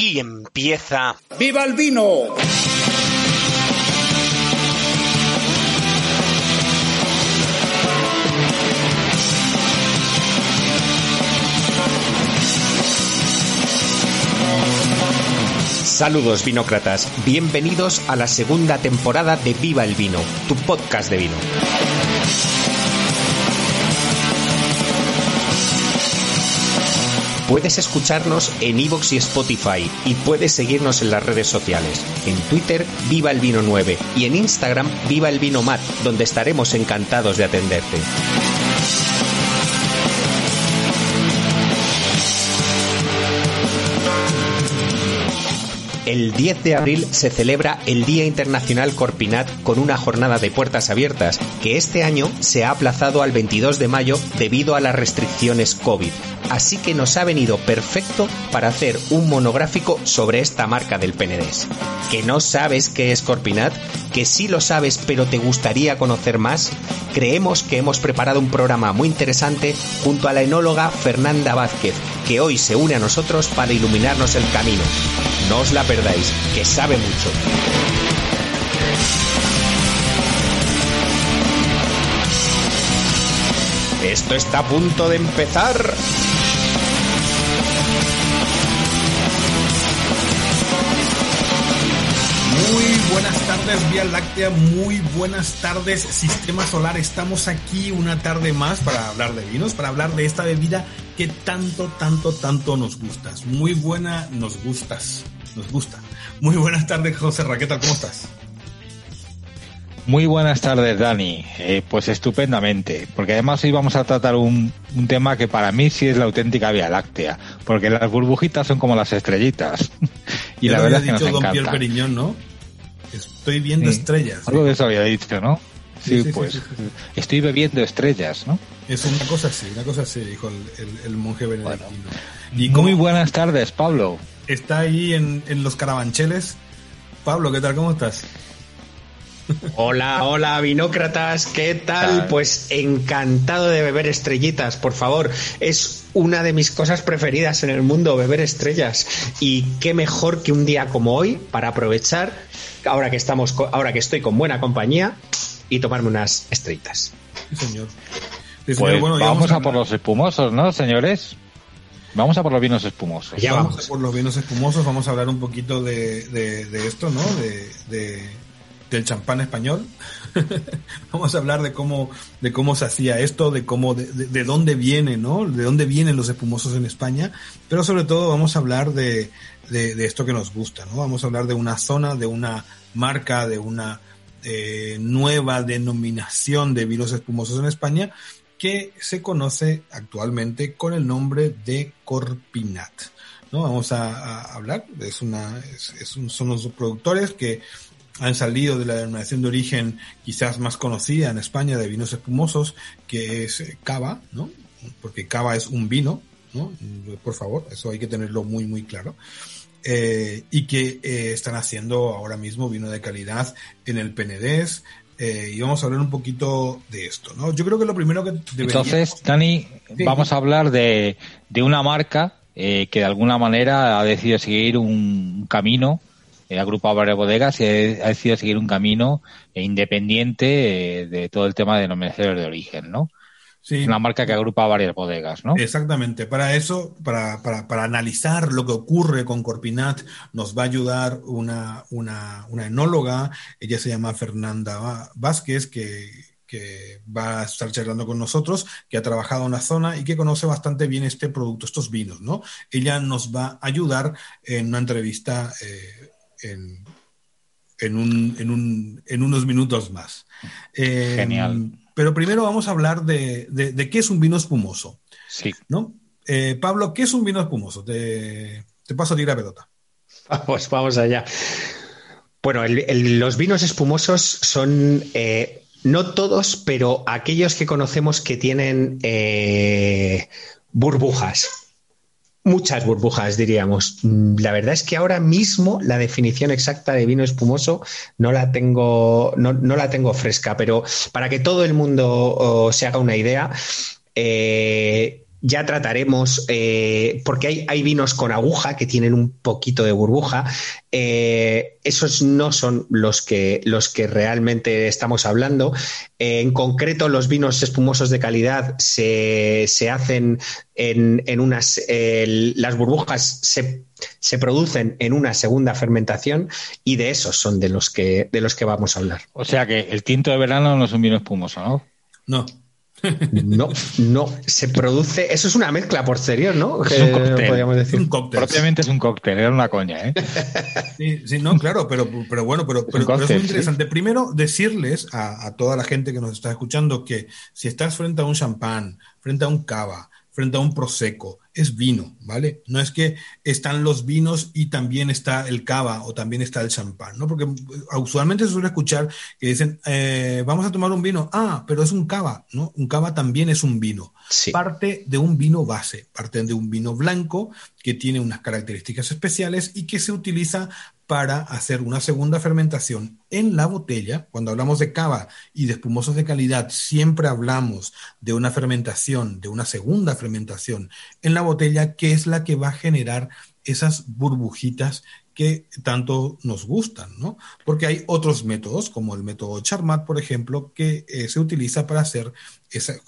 Aquí empieza. ¡Viva el vino! Saludos vinócratas, bienvenidos a la segunda temporada de Viva el Vino, tu podcast de vino. Puedes escucharnos en iVoox y Spotify y puedes seguirnos en las redes sociales. En Twitter, Viva el Vino 9 y en Instagram, Viva el Vino Mat, donde estaremos encantados de atenderte. El 10 de abril se celebra el Día Internacional Corpinat con una jornada de puertas abiertas que este año se ha aplazado al 22 de mayo debido a las restricciones COVID. Así que nos ha venido perfecto para hacer un monográfico sobre esta marca del Penedés. ¿Que no sabes qué es Corpinat? ¿Que sí lo sabes pero te gustaría conocer más? Creemos que hemos preparado un programa muy interesante junto a la enóloga Fernanda Vázquez, que hoy se une a nosotros para iluminarnos el camino. No os la perdáis, que sabe mucho. Esto está a punto de empezar. Tardes, Vía Láctea. Muy buenas tardes, Sistema Solar. Estamos aquí una tarde más para hablar de vinos, para hablar de esta bebida que tanto, tanto, tanto nos gustas. Muy buena, nos gustas. Nos gusta. Muy buenas tardes, José Raqueta. ¿Cómo estás? Muy buenas tardes, Dani. Eh, pues estupendamente, porque además hoy vamos a tratar un, un, tema que para mí sí es la auténtica Vía Láctea, porque las burbujitas son como las estrellitas. y ya la verdad es que dicho nos Don Pierre encanta. Periñón, ¿no? Estoy viendo Sí. estrellas. Algo de eso había dicho, ¿no? Sí, pues estoy bebiendo estrellas, ¿no? Es una cosa así, una cosa así, dijo el, el- el monje benedictino. y Muy buenas tardes, Pablo. está ahí en, en los carabancheles. Pablo, ¿qué tal? ¿Cómo estás? Hola, hola, vinócratas, ¿qué tal? Tal. Pues encantado de beber estrellitas, por favor. Es una de mis cosas preferidas en el mundo, beber estrellas. Y qué mejor que un día como hoy para aprovechar, ahora que estamos, co- ahora que estoy con buena compañía, y tomarme unas estrellitas. Sí, señor. Sí, señor. Pues Bueno, vamos a por los espumosos, ¿no, señores? Vamos a por los vinos espumosos. Ya vamos, vamos. por los vinos espumosos, vamos a hablar un poquito de, de- de esto, ¿no? De, de- del champán español. vamos a hablar de cómo, de cómo se hacía esto, de cómo, de, de- de dónde viene, ¿no? De dónde vienen los espumosos en España, pero sobre todo vamos a hablar de, de, de esto que nos gusta, ¿no? Vamos a hablar de una zona, de una marca, de una eh, nueva denominación de vinos espumosos en España que se conoce actualmente con el nombre de Corpinat. ¿no? Vamos a, hablar, es una, es, es son los productores que han salido de la denominación de origen quizás más conocida en España de vinos espumosos, que es eh, Cava, ¿no? Porque Cava es un vino, ¿no? Por favor, eso hay que tenerlo muy, muy claro. Eh, y que eh, están haciendo ahora mismo vino de calidad en el Penedés, eh, y vamos a hablar un poquito de esto, ¿no? Yo creo que lo primero que deberíamos... Entonces, Dani, Sí. vamos a hablar de, de una marca eh, que de alguna manera ha decidido seguir un camino, ha agrupado varias bodegas y ha decidido seguir un camino eh, independiente eh, de todo el tema de denominaciones de origen, ¿no? Sí. Es una marca que agrupa varias bodegas, ¿no? Exactamente. Para eso, para, para, para analizar lo que ocurre con Corpinat, nos va a ayudar una, una, una enóloga. Ella se llama Fernanda Vázquez, que, que va a estar charlando con nosotros, que ha trabajado en la zona y que conoce bastante bien este producto, estos vinos, ¿no? Ella nos va a ayudar en una entrevista eh, en, en, un, en, un, en unos minutos más. Eh, Genial. Pero primero vamos a hablar de, de, de qué es un vino espumoso. Sí. ¿no? Eh, Pablo, ¿qué es un vino espumoso? Te, te paso a ti la pelota. Vamos, vamos allá. Bueno, el- el- los vinos espumosos son, eh, no todos, pero aquellos que conocemos que tienen eh, burbujas. Muchas burbujas, diríamos. Mm, La verdad es que ahora mismo la definición exacta de vino espumoso no la tengo, no, no la tengo fresca, pero para que todo el mundo oh, se haga una idea, eh, ya trataremos, eh, porque hay, hay, vinos con aguja que tienen un poquito de burbuja. Eh, esos no son los que, los que realmente estamos hablando. Eh, en concreto, los vinos espumosos de calidad se, se hacen en, en unas. las burbujas se, se, producen en una segunda fermentación y de esos son de los que, de los que vamos a hablar. O sea que el tinto de verano no es un vino espumoso, ¿no? No. No, no, se produce. Eso es una mezcla posterior, ¿no? Es un cóctel. Podríamos decir. Un cóctel. Propiamente es un cóctel, era una coña, ¿eh? Sí, sí no, claro, pero, pero bueno, pero, es, pero, es muy interesante. Primero, decirles a, a, toda la gente que nos está escuchando que si estás frente a un champán, frente a un cava, frente a un prosecco, es vino, ¿vale? No es que están los vinos y también está el cava o también está el champán, ¿no? Porque uh, usualmente se suele escuchar que dicen, eh, vamos a tomar un vino, ah, pero es un cava, ¿no? Un cava también es un vino. Parte de un vino base, parte de un vino blanco que tiene unas características especiales y que se utiliza para hacer una segunda fermentación en la botella. Cuando hablamos de cava y de espumosos de calidad, siempre hablamos de una fermentación, de una segunda fermentación en la botella, que es la que va a generar esas burbujitas que tanto nos gustan, ¿no? Porque hay otros métodos, como el método Charmat, por ejemplo, que eh, se utiliza para hacer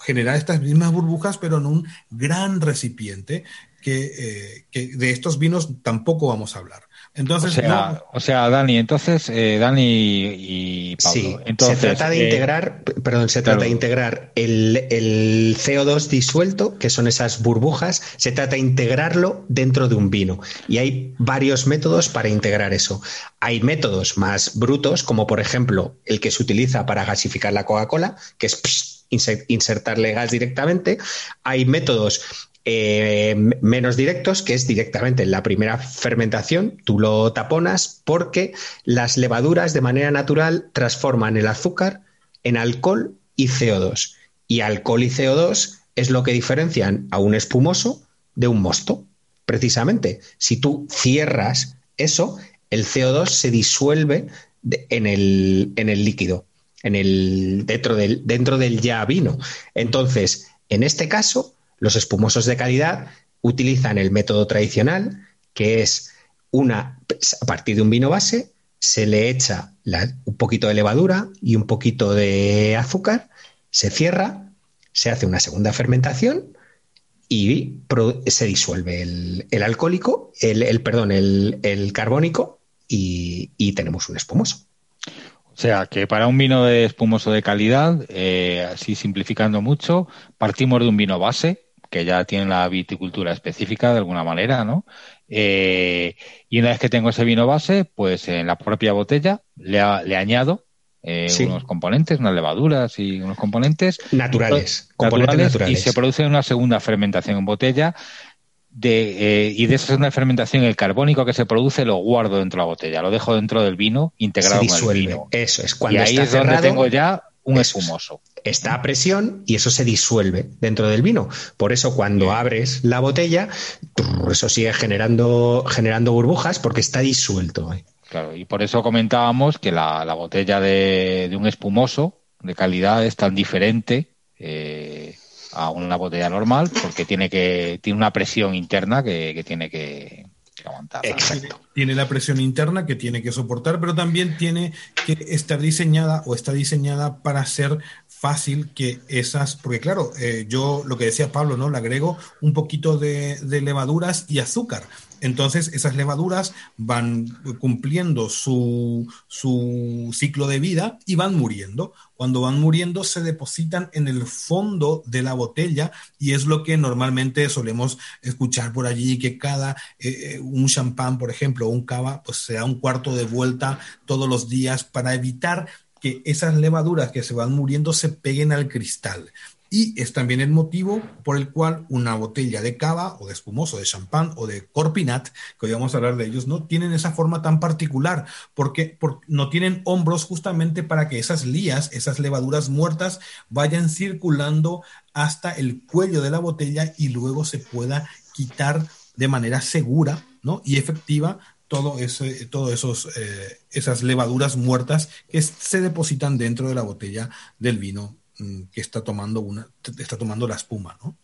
generar estas mismas burbujas, pero en un gran recipiente, que, eh, que de estos vinos tampoco vamos a hablar. Entonces, o sea, o sea Dani, entonces, eh, Dani y Pablo. Sí, entonces, se trata de eh, integrar, perdón, se trata de integrar el, el, CO2 disuelto, que son esas burbujas, se trata de integrarlo dentro de un vino. Y hay varios métodos para integrar eso. Hay métodos más brutos, como por ejemplo el que se utiliza para gasificar la Coca-Cola, que es pss, insertarle gas directamente. Hay métodos eh, menos directos, que es directamente en la primera fermentación, tú lo taponas porque las levaduras de manera natural transforman el azúcar en alcohol y CO2. Y alcohol y CO2 es lo que diferencian a un espumoso de un mosto, precisamente. Si tú cierras eso, el CO2 se disuelve en, el, en el líquido, en el, dentro, del, dentro del ya vino. Entonces, en este caso, los espumosos de calidad utilizan el método tradicional, que es una, a partir de un vino base, se le echa un poquito de levadura y un poquito de azúcar, se cierra, se hace una segunda fermentación y se disuelve el, alcohólico, el, perdón, el, carbónico y, tenemos un espumoso. O sea que para un vino de espumoso de calidad, eh, así simplificando mucho, partimos de un vino base, que ya tienen la viticultura específica de alguna manera, ¿no? Eh, y una vez que tengo ese vino base, pues en la propia botella le, añado eh, unos componentes, unas levaduras y unos componentes naturales, componentes naturales, y se produce una segunda fermentación en botella. De, eh, y de esa segunda fermentación, el carbónico que se produce lo guardo dentro de la botella, lo dejo dentro del vino integrado se disuelve. el vino. Eso es cuando y ahí está es cerrado, donde tengo ya un espumoso. Está a presión y eso se disuelve dentro del vino. Por eso cuando abres la botella, eso sigue generando, generando burbujas porque está disuelto. Claro, y por eso comentábamos que la, la botella de, de, un espumoso de calidad es tan diferente eh, a una botella normal porque tiene que tiene una presión interna que, que tiene que, Exacto. Tiene la presión interna que tiene que soportar, pero también tiene que estar diseñada o está diseñada para ser fácil que esas, porque claro, eh, yo lo que decía Pablo, ¿no? Le agrego un poquito de, de levaduras y azúcar. Entonces, esas levaduras van cumpliendo su, su, ciclo de vida y van muriendo. Cuando van muriendo, se depositan en el fondo de la botella y es lo que normalmente solemos escuchar por allí, que cada, eh, un champán, por ejemplo, o un cava, pues se da un cuarto de vuelta todos los días para evitar que esas levaduras que se van muriendo se peguen al cristal. Y es también el motivo por el cual una botella de cava o de espumoso, de champán o de corpinat, que hoy vamos a hablar de ellos, no tienen esa forma tan particular, porque, no tienen hombros justamente para que esas lías, esas levaduras muertas, vayan circulando hasta el cuello de la botella y luego se pueda quitar de manera segura ¿no? y efectiva todo ese, todo esos, eh, esas levaduras muertas que se depositan dentro de la botella del vino que está tomando una está tomando la espuma, ¿no?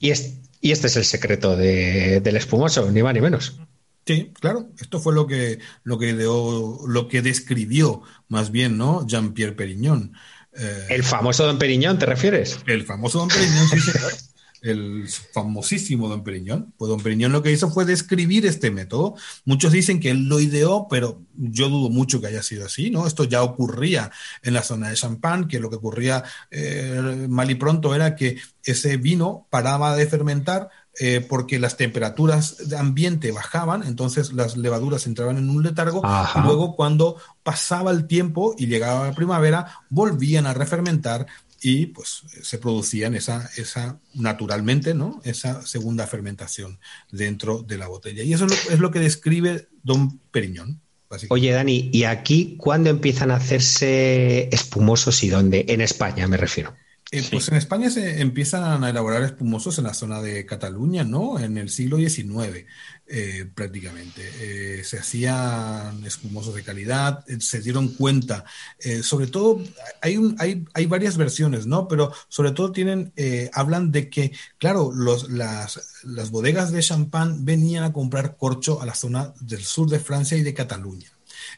Y, y, este es el secreto del espumoso, ni más ni menos. Sí, claro, esto fue lo que, lo que lo que describió más bien, ¿no? Jean-Pierre Perignon. Eh, el famoso Don Periñón, ¿te refieres? El famoso Don Periñón, sí, señor. el famosísimo Don Periñón. Pues Don Periñón lo que hizo fue describir este método. Muchos dicen que él lo ideó, pero yo dudo mucho que haya sido así, ¿no? Esto ya ocurría en la zona de Champagne, que lo que ocurría eh, mal y pronto era que ese vino paraba de fermentar eh, porque las temperaturas de ambiente bajaban, entonces las levaduras entraban en un letargo, y luego cuando pasaba el tiempo y llegaba la primavera, volvían a refermentar y pues se producían esa, esa naturalmente, ¿no? Esa segunda fermentación dentro de la botella. Y eso es lo, que describe Don Periñón. Oye, Dani, ¿y aquí cuándo empiezan a hacerse espumosos y dónde? En España me refiero. Eh, pues en España se empiezan a elaborar espumosos en la zona de Cataluña, ¿no? En el siglo XIX, eh, prácticamente. Eh, se hacían espumosos de calidad, se dieron cuenta, sobre todo, hay, un, hay, hay, varias versiones, ¿no? Pero sobre todo tienen, hablan de que, claro, los, las, las bodegas de champán venían a comprar corcho a la zona del sur de Francia y de Cataluña.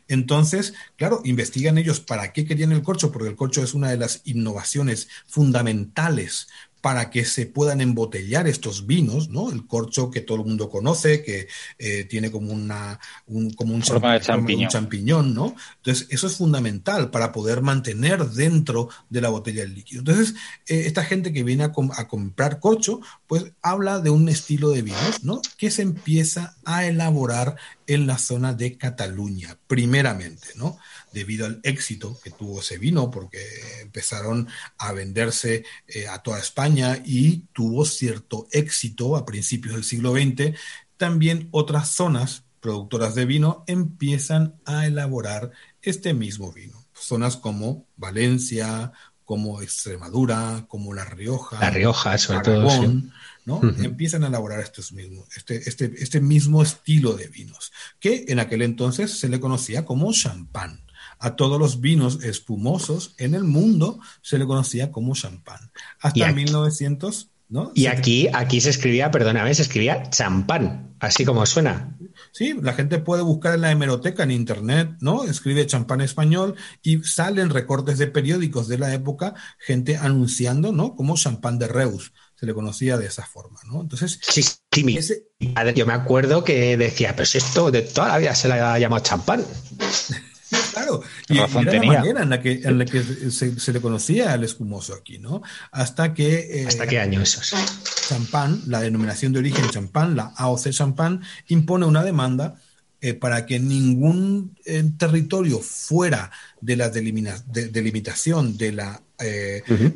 Entonces, claro, investigan ellos para qué querían el corcho, porque el corcho es una de las innovaciones fundamentales para que se puedan embotellar estos vinos, ¿no? El corcho que todo el mundo conoce, que eh, tiene como una un, como un, champiñón. ¿no? Entonces, eso es fundamental para poder mantener dentro de la botella el líquido. Entonces, eh, esta gente que viene a, a, comprar corcho, pues habla de un estilo de vinos, ¿no? Que se empieza a elaborar en la zona de Cataluña, primeramente, ¿no? Debido al éxito que tuvo ese vino, porque empezaron a venderse eh, a toda España y tuvo cierto éxito a principios del siglo XX, también otras zonas productoras de vino empiezan a elaborar este mismo vino. Zonas como Valencia, como Extremadura, como La Rioja, La Rioja, sobre todo, ¿no? Empiezan a elaborar estos mismos, este, este, este mismo estilo de vinos, que en aquel entonces se le conocía como champán a todos los vinos espumosos en el mundo se le conocía como champán. Hasta 1900, ¿no? Y aquí, aquí se escribía, perdóname, se escribía champán, así como suena. Sí, la gente puede buscar en la hemeroteca en internet, ¿no? Escribe champán español y salen recortes de periódicos de la época, gente anunciando, ¿no? Como champán de Reus se le conocía de esa forma, ¿no? Entonces, sí, sí yo me acuerdo que decía, pero si esto de toda la vida se le ha llamado champán. Claro, y, era la manera en la que, en la que se, le conocía al espumoso aquí, ¿no? Hasta que... Eh, ¿Hasta qué año eso es? Champán, la denominación de origen champán, la AOC champán, impone una demanda eh, para que ningún eh, territorio fuera de la delimitación de la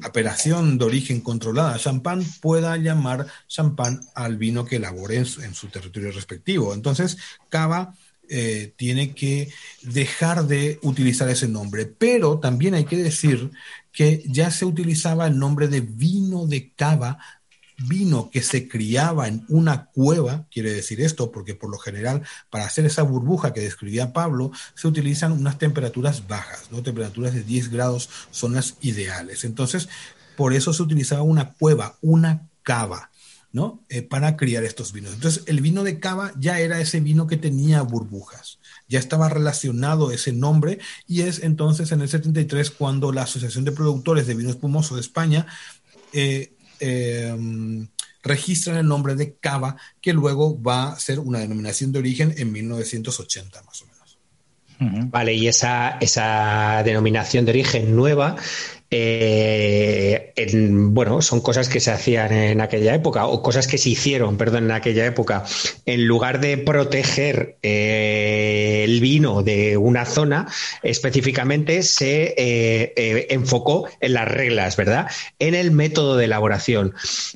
apelación de origen controlada champán pueda llamar champán al vino que elabore en su, en su territorio respectivo. Entonces, Cava eh, tiene que dejar de utilizar ese nombre. Pero también hay que decir que ya se utilizaba el nombre de vino de cava, vino que se criaba en una cueva, quiere decir esto, porque por lo general para hacer esa burbuja que describía Pablo, se utilizan unas temperaturas bajas, ¿no? Temperaturas de 10 grados son las ideales. Entonces, por eso se utilizaba una cueva, una cava. Eh, para criar estos vinos. Entonces, el vino de cava ya era ese vino que tenía burbujas, ya estaba relacionado ese nombre y es entonces en el 73 cuando la Asociación de Productores de Vino Espumoso de España eh, em, registran el nombre de cava, que luego va a ser una denominación de origen en 1980 más o menos. Vale, y esa, esa denominación de origen nueva eh, bueno, son cosas que se hacían en aquella época o cosas que se hicieron, perdón, en aquella época. En lugar de proteger eh, el vino de una zona, específicamente se eh, enfocó en las reglas, ¿verdad? En el método de elaboración.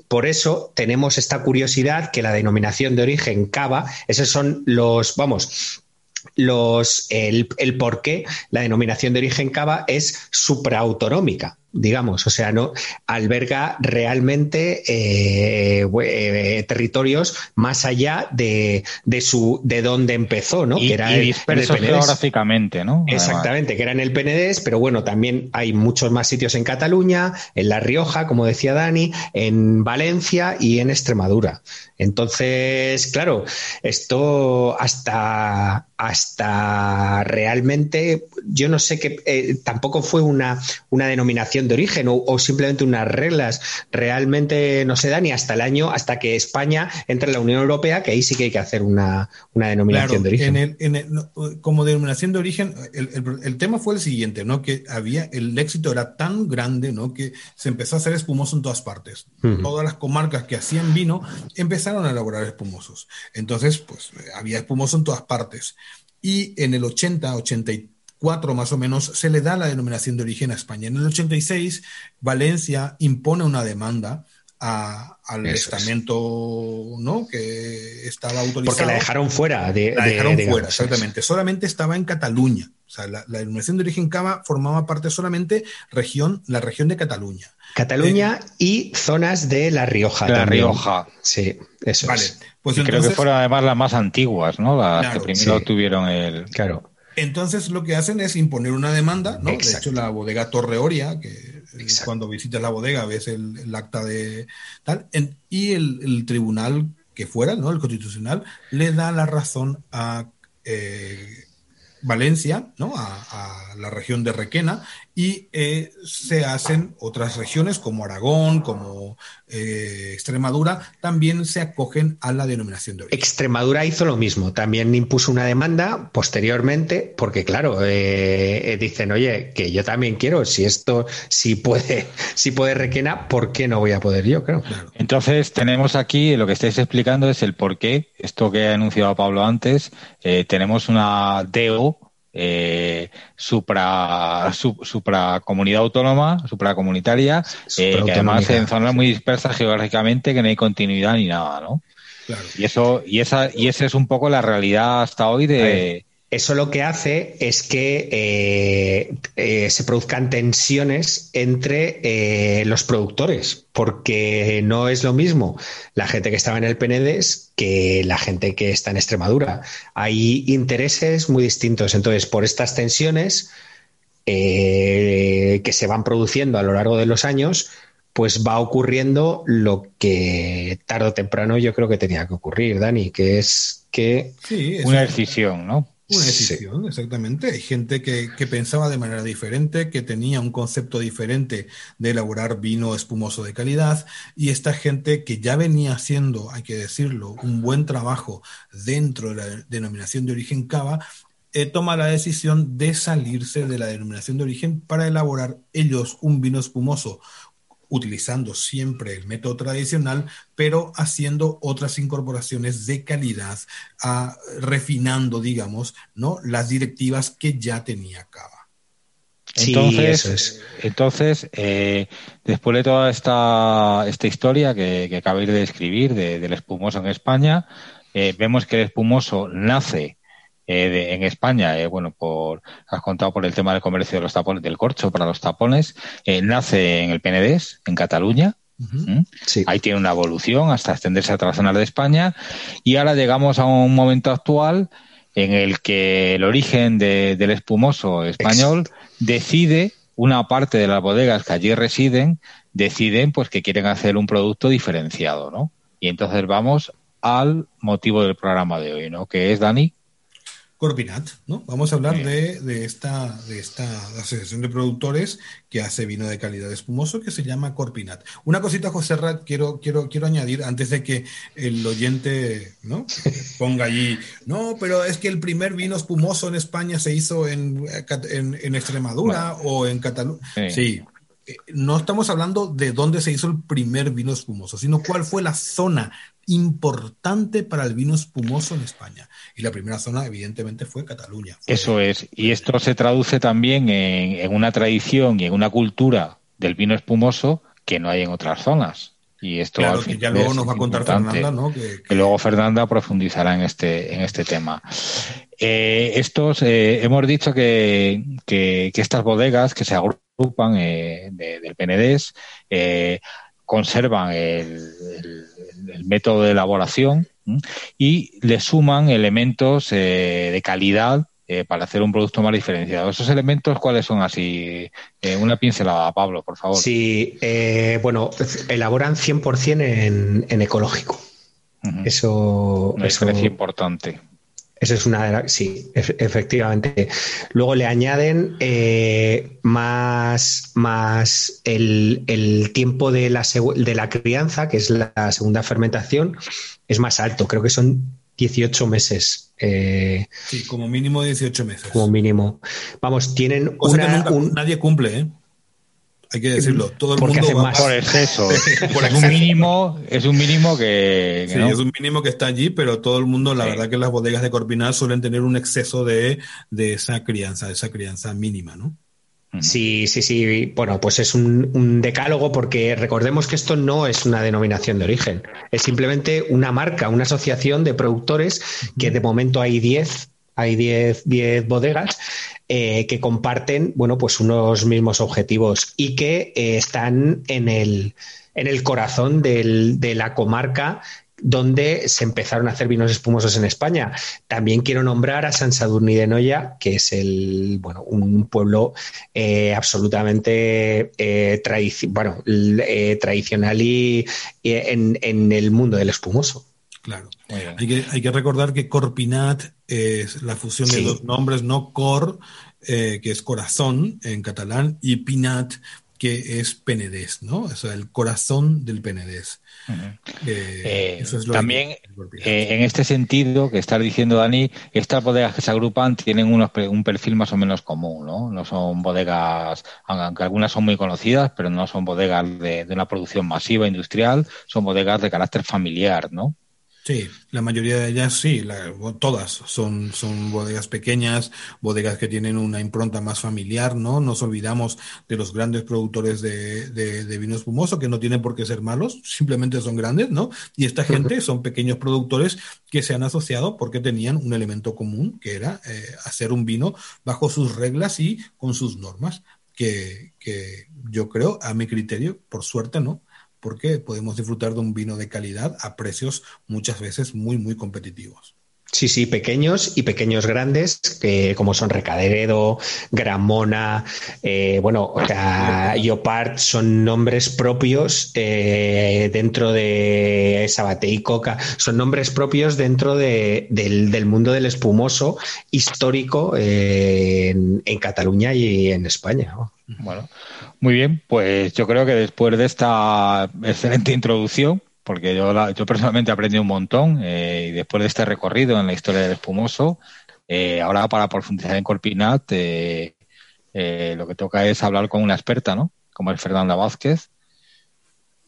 Por eso tenemos esta curiosidad que la denominación de origen cava, esos son los, vamos, los, el, el por qué la denominación de origen cava es supraautonómica, digamos, o sea, no alberga realmente eh, eh, territorios más allá de, de, su de donde empezó, ¿no? Y, que era dispersos geográficamente, ¿no? Exactamente, que era en el PNDES, pero bueno, también hay muchos más sitios en Cataluña, en La Rioja, como decía Dani, en Valencia y en Extremadura. Entonces, claro, esto hasta hasta realmente, yo no sé qué, eh, tampoco fue una, una denominación de origen o, simplemente unas reglas. Realmente no se da ni hasta el año, hasta que España entre en la Unión Europea, que ahí sí que hay que hacer una, denominación de origen. como denominación de origen, el, tema fue el siguiente, ¿no? Que había, el éxito era tan grande, ¿no? Que se empezó a hacer espumoso en todas partes. Todas las comarcas que hacían vino empezaron a elaborar espumosos. Entonces, pues había espumoso en todas partes. Y en el 80, 84 más o menos, se le da la denominación de origen a España. En el 86, Valencia impone una demanda al estamento ¿no? que estaba autorizado. Porque la dejaron fuera. De, la dejaron fuera, exactamente. Solamente estaba en Cataluña. O sea, la, denominación de origen cava formaba parte solamente región, la región de Cataluña. Cataluña eh, y zonas de La Rioja. La Rioja. Sí, eso vale. Pues creo que fueron además las más antiguas, ¿no? Las que primero tuvieron el. Claro. Entonces lo que hacen es imponer una demanda, ¿no? De hecho, la bodega Torreoria, que cuando visitas la bodega ves el, acta de tal, y el, tribunal que fuera, ¿no? El constitucional, le da la razón a eh, Valencia, ¿no? A, la región de Requena, y eh, se hacen otras regiones como Aragón, como eh, Extremadura, también se acogen a la denominación de origen. Extremadura hizo lo mismo, también impuso una demanda posteriormente, porque claro, eh, dicen, oye, que yo también quiero, si esto, si puede, si puede Requena, ¿por qué no voy a poder yo? Creo. Entonces, tenemos aquí, lo que estáis explicando es el por qué, esto que ha anunciado Pablo antes, tenemos una DEO eh, supra, supra comunidad autónoma, supracomunitaria, eh, que además en zonas muy dispersas geográficamente, que no hay continuidad ni nada, ¿no? Y eso, y esa, y esa es un poco la realidad hasta hoy de, eso lo que hace es que eh, eh, se produzcan tensiones entre eh, los productores, porque no es lo mismo la gente que estaba en el Penedes que la gente que está en Extremadura. Hay intereses muy distintos. Entonces, por estas tensiones que se van produciendo a lo largo de los años, pues va ocurriendo lo que tarde o temprano yo creo que tenía que ocurrir, Dani, que es que... una decisión, ¿no? Una decisión, exactamente. Hay gente que, que, pensaba de manera diferente, que tenía un concepto diferente de elaborar vino espumoso de calidad, y esta gente que ya venía haciendo, hay que decirlo, un buen trabajo dentro de la denominación de origen cava, eh, toma la decisión de salirse de la denominación de origen para elaborar ellos un vino espumoso utilizando siempre el método tradicional, pero haciendo otras incorporaciones de calidad, ah, refinando, digamos, ¿no? las directivas que ya tenía Cava. Entonces, entonces eh, después de toda esta, esta historia que, que acabáis de describir del espumoso en España, eh, vemos que el espumoso nace eh, en España, eh, bueno, por, has contado por el tema del comercio de los tapones, del corcho para los tapones, eh, nace en el PNDES, en Cataluña. ¿Mm? Ahí tiene una evolución hasta extenderse a otras zonas de España. Y ahora llegamos a un momento actual en el que el origen del espumoso español decide, una parte de las bodegas que allí residen, deciden pues que quieren hacer un producto diferenciado, ¿no? Y entonces vamos al motivo del programa de hoy, ¿no? Que es, Dani. Corpinat, ¿no? Vamos a hablar de, esta, de esta asociación de productores que hace vino de calidad espumoso que se llama Corpinat. Una cosita, José Rat, quiero, quiero, quiero añadir antes de que el oyente ¿no? ponga allí, no, pero es que el primer vino espumoso en España se hizo en, en, Extremadura o en Cataluña. sí, eh, no estamos hablando de dónde se hizo el primer vino espumoso, sino cuál fue la zona importante para el vino espumoso en España. Y la primera zona, evidentemente, fue Cataluña. Eso es. Y esto se traduce también en, una tradición y en una cultura del vino espumoso que no hay en otras zonas. Y esto claro, que ya luego nos va a contar Fernanda, ¿no? Que, luego Fernanda profundizará en este, en este tema. Eh, estos, eh, hemos dicho que, que, estas bodegas que se agrupan agrupan del PNDES, conservan el, método de elaboración y le suman elementos de calidad eh, para hacer un producto más diferenciado. ¿Esos elementos cuáles son así? Eh, una pincelada, Pablo, por favor. Sí, eh, bueno, elaboran 100% en, en ecológico. Eso, es importante. Eso es una de las. Sí, efectivamente. Luego le añaden más, más el, tiempo de la, de la crianza, que es la segunda fermentación, es más alto. Creo que son 18 meses. Eh, sí, como mínimo 18 meses. Como mínimo. Vamos, tienen una, Nadie cumple, ¿eh? Hay que decirlo. Todo el mundo va más. Por exceso. es un mínimo, es un mínimo que. sí, es un mínimo que está allí, pero todo el mundo, la verdad que las bodegas de Corpinal suelen tener un exceso de, de esa crianza, de esa crianza mínima, ¿no? Sí, sí, sí. Bueno, pues es un, decálogo porque recordemos que esto no es una denominación de origen, es simplemente una marca, una asociación de productores que de momento hay 10, hay 10, 10 bodegas eh, que comparten, bueno, pues unos mismos objetivos y que eh, están en el, en el corazón de la comarca donde se empezaron a hacer vinos espumosos en España. También quiero nombrar a San Sadurní de Noya, que es el, bueno, un pueblo eh, absolutamente eh, bueno, tradicional y en, el mundo del espumoso. Claro. Hay que, hay que, recordar que Corpinat es la fusión de dos nombres, no Cor, que es corazón en catalán, y Pinat, que es Penedés, ¿no? O sea, el corazón del Penedés. Eh, también, eh, en este sentido que estás diciendo, Dani, estas bodegas que se agrupan tienen un perfil más o menos común, ¿no? No son bodegas, aunque algunas son muy conocidas, pero no son bodegas de, de una producción masiva industrial, son bodegas de carácter familiar, ¿no? Sí, la mayoría de ellas sí, todas son, son bodegas pequeñas, bodegas que tienen una impronta más familiar, ¿no? Nos olvidamos de los grandes productores de, de, vino espumoso, que no tienen por qué ser malos, simplemente son grandes, ¿no? Y esta gente son pequeños productores que se han asociado porque tenían un elemento común, que era eh, hacer un vino bajo sus reglas y con sus normas, que, que yo creo, a mi criterio, por suerte, ¿no? Porque podemos disfrutar de un vino de calidad a precios muchas veces muy, muy competitivos. Sí, sí, pequeños y pequeños grandes, que como son Recaderedo, Gramona, eh, bueno, o sea, Yopart son nombres propios eh, dentro de Sabate y Coca, son nombres propios dentro de, del, mundo del espumoso histórico eh, en, en, Cataluña y en España. Bueno, muy bien, pues yo creo que después de esta excelente introducción, porque yo, yo personalmente aprendí un montón eh, y después de este recorrido en la historia del espumoso, eh, ahora para profundizar en Corpinat, eh, lo que toca es hablar con una experta, ¿no? Como es Fernanda Vázquez.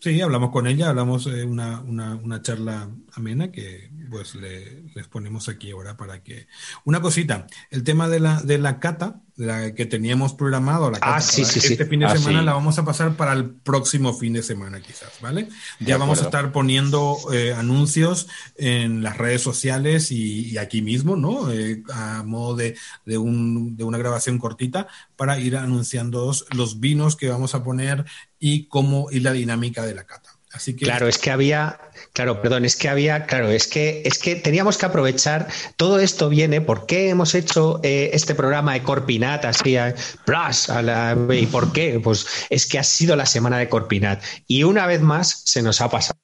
Sí, hablamos con ella, hablamos una, una, una charla amena que pues le, les ponemos aquí ahora para que... Una cosita, el tema de la, de la cata, la que teníamos programado, la cata ah, sí, sí, este fin de ah, semana, la vamos a pasar para el próximo fin de semana quizás, ¿vale? Ya vamos a estar poniendo eh, anuncios en las redes sociales y, aquí mismo, ¿no? Eh, a modo de, de, un, de una grabación cortita para ir anunciando los vinos que vamos a poner y cómo y la dinámica de la cata. Así que... Claro, es que había, claro, perdón, es que había, claro, es que es que teníamos que aprovechar. Todo esto viene porque hemos hecho eh, este programa de Corpinat así, a, plus, a la, y por qué, pues es que ha sido la semana de Corpinat y una vez más se nos ha pasado.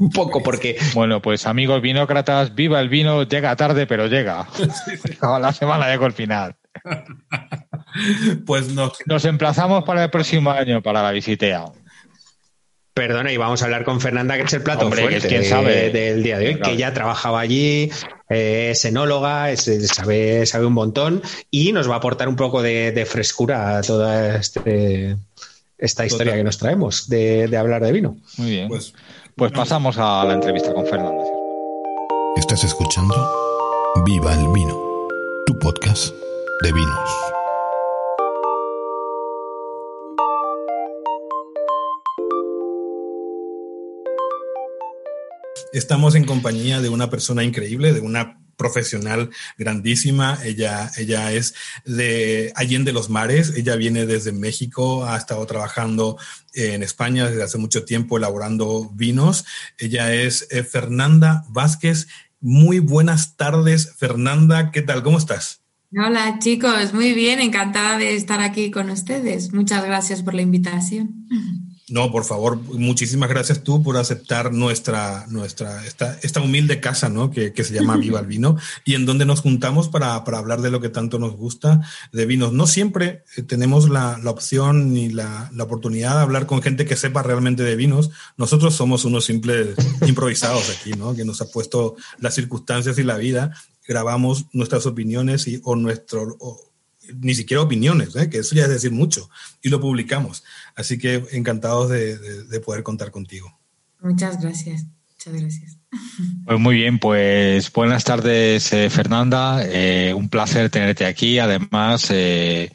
Un poco porque. Bueno, pues amigos vinócratas, viva el vino, llega tarde, pero llega. la semana de Corpinat. pues no. Nos emplazamos para el próximo año, para la visitea. Perdona, y vamos a hablar con Fernanda, que es el plato fuerte sabe. del día de hoy, que ya trabajaba allí, eh, es enóloga, sabe, sabe un montón y nos va a aportar un poco de, frescura a toda este, esta historia que nos traemos de, hablar de vino. Muy bien. Pues, pues pasamos a la entrevista con Fernanda. Estás escuchando Viva el Vino, tu podcast de vinos. Estamos en compañía de una persona increíble, de una profesional grandísima. Ella, ella es de Allende los Mares. Ella viene desde México, ha estado trabajando en España desde hace mucho tiempo elaborando vinos. Ella es eh, Fernanda Vázquez. Muy buenas tardes, Fernanda. ¿Qué tal? ¿Cómo estás? Hola chicos, muy bien, encantada de estar aquí con ustedes. Muchas gracias por la invitación. No, por favor, muchísimas gracias tú por aceptar nuestra, nuestra, esta, esta humilde casa, ¿no? Que, que se llama Viva el Vino y en donde nos juntamos para, para, hablar de lo que tanto nos gusta de vinos. No siempre eh, tenemos la, la opción ni la, la, oportunidad de hablar con gente que sepa realmente de vinos. Nosotros somos unos simples improvisados aquí, ¿no? Que nos ha puesto las circunstancias y la vida. Grabamos nuestras opiniones y, o nuestro, o, ni siquiera opiniones, ¿eh? que eso ya es decir mucho, y lo publicamos. Así que encantados de, de, de poder contar contigo. Muchas gracias, muchas gracias. Pues muy bien, pues buenas tardes eh, Fernanda, eh, un placer tenerte aquí, además eh,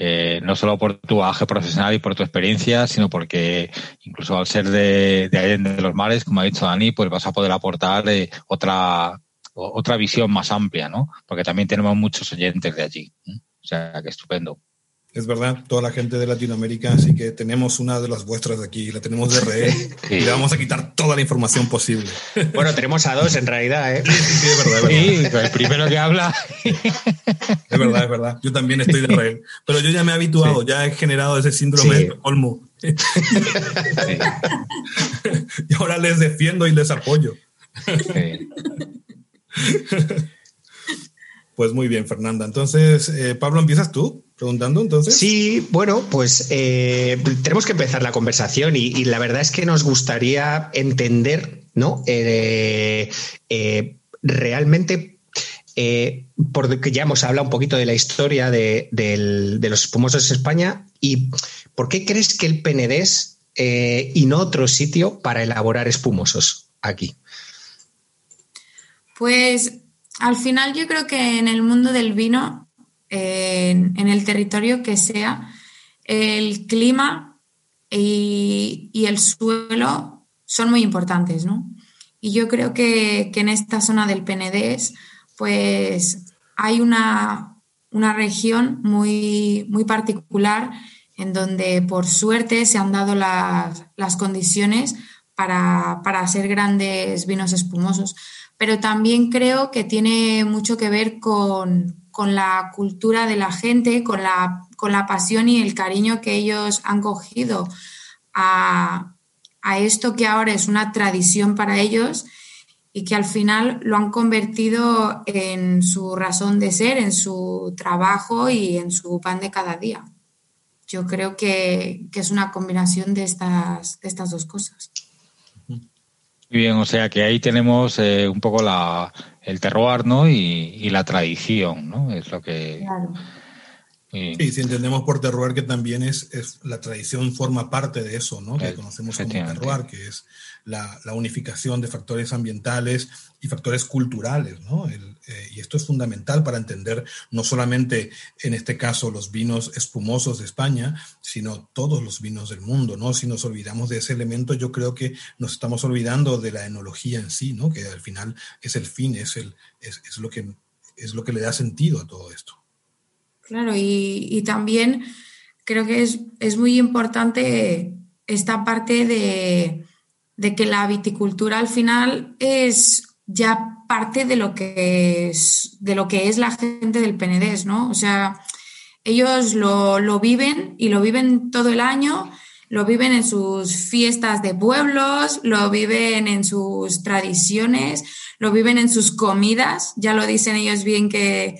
eh, no solo por tu aje profesional y por tu experiencia, sino porque incluso al ser de, de Allende de los Mares, como ha dicho Dani, pues vas a poder aportar eh, otra, otra visión más amplia, ¿no? Porque también tenemos muchos oyentes de allí. ¿eh? O sea, que estupendo. Es verdad, toda la gente de Latinoamérica, así que tenemos una de las vuestras de aquí, la tenemos de RE sí. y le vamos a quitar toda la información posible. Bueno, tenemos a dos en realidad, ¿eh? Sí, sí, sí es verdad, es verdad. Sí, el primero que habla. Es verdad, es verdad. Yo también estoy de RE. Pero yo ya me he habituado, sí. ya he generado ese síndrome sí. de Olmo. Sí. y ahora les defiendo y les apoyo. Pues muy bien, Fernanda. Entonces, eh, Pablo, ¿empiezas tú preguntando entonces? Sí, bueno, pues eh, tenemos que empezar la conversación y, la verdad es que nos gustaría entender, ¿no? Eh, realmente, porque ya hemos hablado un poquito de la historia de, de, de los espumosos en España y ¿por qué crees que el Penedés y no otro sitio para elaborar espumosos aquí? Pues al final yo creo que en el mundo del vino, en, el territorio que sea, el clima y, y, el suelo son muy importantes, ¿no? Y yo creo que, que en esta zona del Penedés, pues hay una, una región muy, muy particular en donde por suerte se han dado las, las condiciones para, para hacer grandes vinos espumosos pero también creo que tiene mucho que ver con, con la cultura de la gente, con la, con la, pasión y el cariño que ellos han cogido a, a, esto que ahora es una tradición para ellos y que al final lo han convertido en su razón de ser, en su trabajo y en su pan de cada día. Yo creo que, que es una combinación de estas, de estas dos cosas. Muy bien, o sea que ahí tenemos eh, un poco la, el terroir, ¿no? Y, y, la tradición, ¿no? Es lo que... Claro. Sí, sí, si entendemos por terroir que también es, es, la tradición forma parte de eso, ¿no? Que conocemos como terroir, que es la, unificación de factores ambientales y factores culturales, ¿no? Eh, y esto es fundamental para entender no solamente en este caso los vinos espumosos de España, sino todos los vinos del mundo, ¿no? Si nos olvidamos de ese elemento, yo creo que nos estamos olvidando de la enología en sí, ¿no? Que al final es el fin, es, el, es lo, que, es lo que le da sentido a todo esto. Claro, y, y también creo que es, es, muy importante esta parte de, de, que la viticultura al final es ya parte de lo que es, de lo que es la gente del Penedés, ¿no? O sea, ellos lo, lo viven y lo viven todo el año, lo viven en sus fiestas de pueblos, lo viven en sus tradiciones, lo viven en sus comidas, ya lo dicen ellos bien que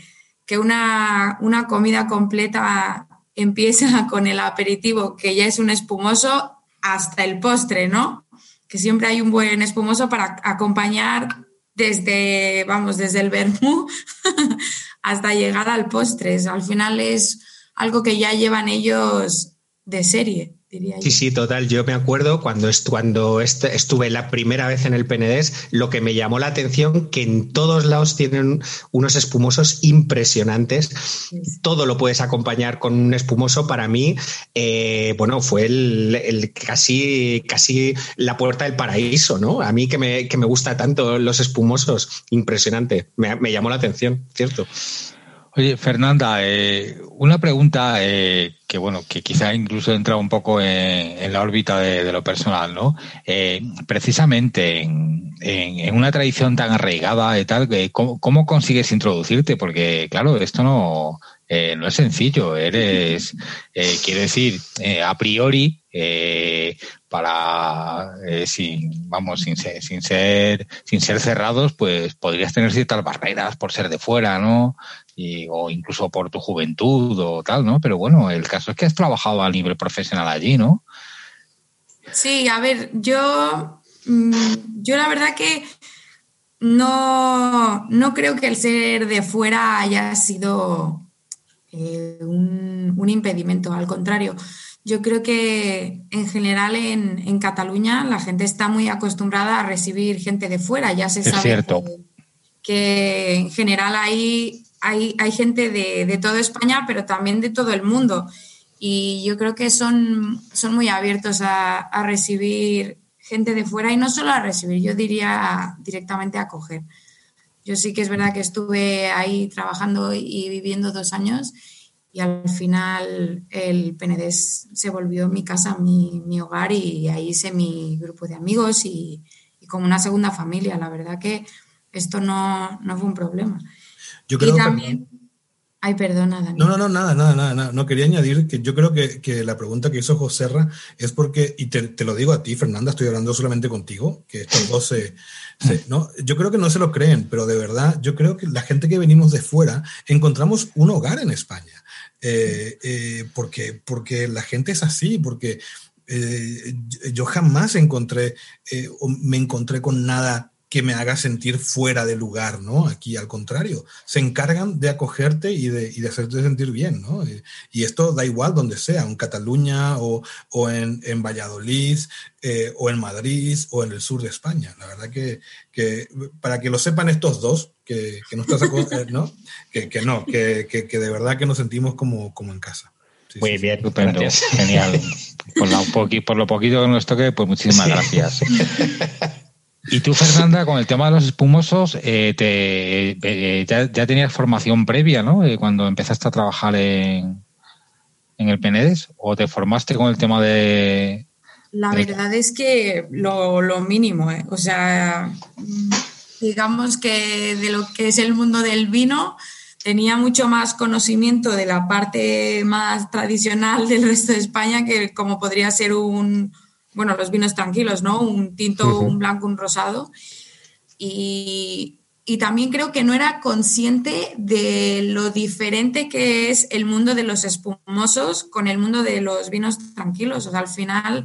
que una, una comida completa empieza con el aperitivo, que ya es un espumoso, hasta el postre, ¿no? Que siempre hay un buen espumoso para acompañar desde, vamos, desde el vermú hasta llegar al postre. Al final es algo que ya llevan ellos de serie. Sí, sí, total. Yo me acuerdo cuando, cuando estuve la primera vez en el PNDES, lo que me llamó la atención que en todos lados tienen unos espumosos impresionantes. Todo lo puedes acompañar con un espumoso. Para mí, eh, bueno, fue el, casi, casi la puerta del paraíso, ¿no? A mí que me, que me gusta tanto los espumosos, impresionante. Me, me llamó la atención, ¿cierto? Oye, Fernanda, eh, una pregunta eh, que bueno, que quizá incluso entra un poco en, la órbita de, lo personal, ¿no? Eh, precisamente en, una tradición tan arraigada y tal, ¿cómo, ¿cómo, consigues introducirte? Porque, claro, esto no, no es sencillo. Eres, quiero decir, a priori, para sin vamos sin ser, sin ser sin ser cerrados pues podrías tener ciertas barreras por ser de fuera no o incluso por tu juventud o tal, ¿no? Pero bueno, el caso es que has trabajado a nivel profesional allí, ¿no? Sí, a ver, yo, mm, yo la verdad que no, no creo que el ser de fuera haya sido eh, un, impedimento, al contrario. Yo creo que en general en, Cataluña la gente está muy acostumbrada a recibir gente de fuera, ya se sabe cierto. Que, que, en general hay hay, gente de, toda España, pero también de todo el mundo. Y yo creo que son, son muy abiertos a, recibir gente de fuera y no solo a recibir, yo diría directamente a acoger. Yo sí que es verdad que estuve ahí trabajando y viviendo dos años y al final el PNDES se volvió mi casa, mi, mi hogar y ahí hice mi grupo de amigos y, como una segunda familia. La verdad que esto no, no fue un problema. Yo creo y también... Ay, perdona, Dani. No, no, no, nada, nada, nada, No quería añadir que yo creo que, la pregunta que hizo José Serra es porque, y te, lo digo a ti, Fernanda, estoy hablando solamente contigo, que estos dos se, ¿no? Yo creo que no se lo creen, pero de verdad, yo creo que la gente que venimos de fuera encontramos un hogar en España. Eh, eh, porque, porque la gente es así, porque eh, yo jamás encontré, me encontré con nada que me haga sentir fuera de lugar, ¿no? Aquí al contrario, se encargan de acogerte y de, y de hacerte sentir bien, ¿no? Y, esto da igual donde sea, en Cataluña o, o en, en, Valladolid eh, o en Madrid o en el sur de España. La verdad que, que para que lo sepan estos dos, que, que no estás, eh, ¿no? Que, que no, que, que, de verdad que nos sentimos como, como en casa. Muy bien, estupendo, genial. Por, por, lo poquito que nos toque, pues muchísimas gracias. Y tú, Fernanda, con el tema de los espumosos, eh, te, eh, ya, tenías formación previa, ¿no? Eh, cuando empezaste a trabajar en, en el Penedes, ¿o te formaste con el tema de...? La verdad es que lo, lo mínimo, ¿eh? O sea, digamos que de lo que es el mundo del vino, tenía mucho más conocimiento de la parte más tradicional del resto de España que como podría ser un bueno, los vinos tranquilos, ¿no? Un tinto, un blanco, un rosado. Y, y, también creo que no era consciente de lo diferente que es el mundo de los espumosos con el mundo de los vinos tranquilos. O sea, al final,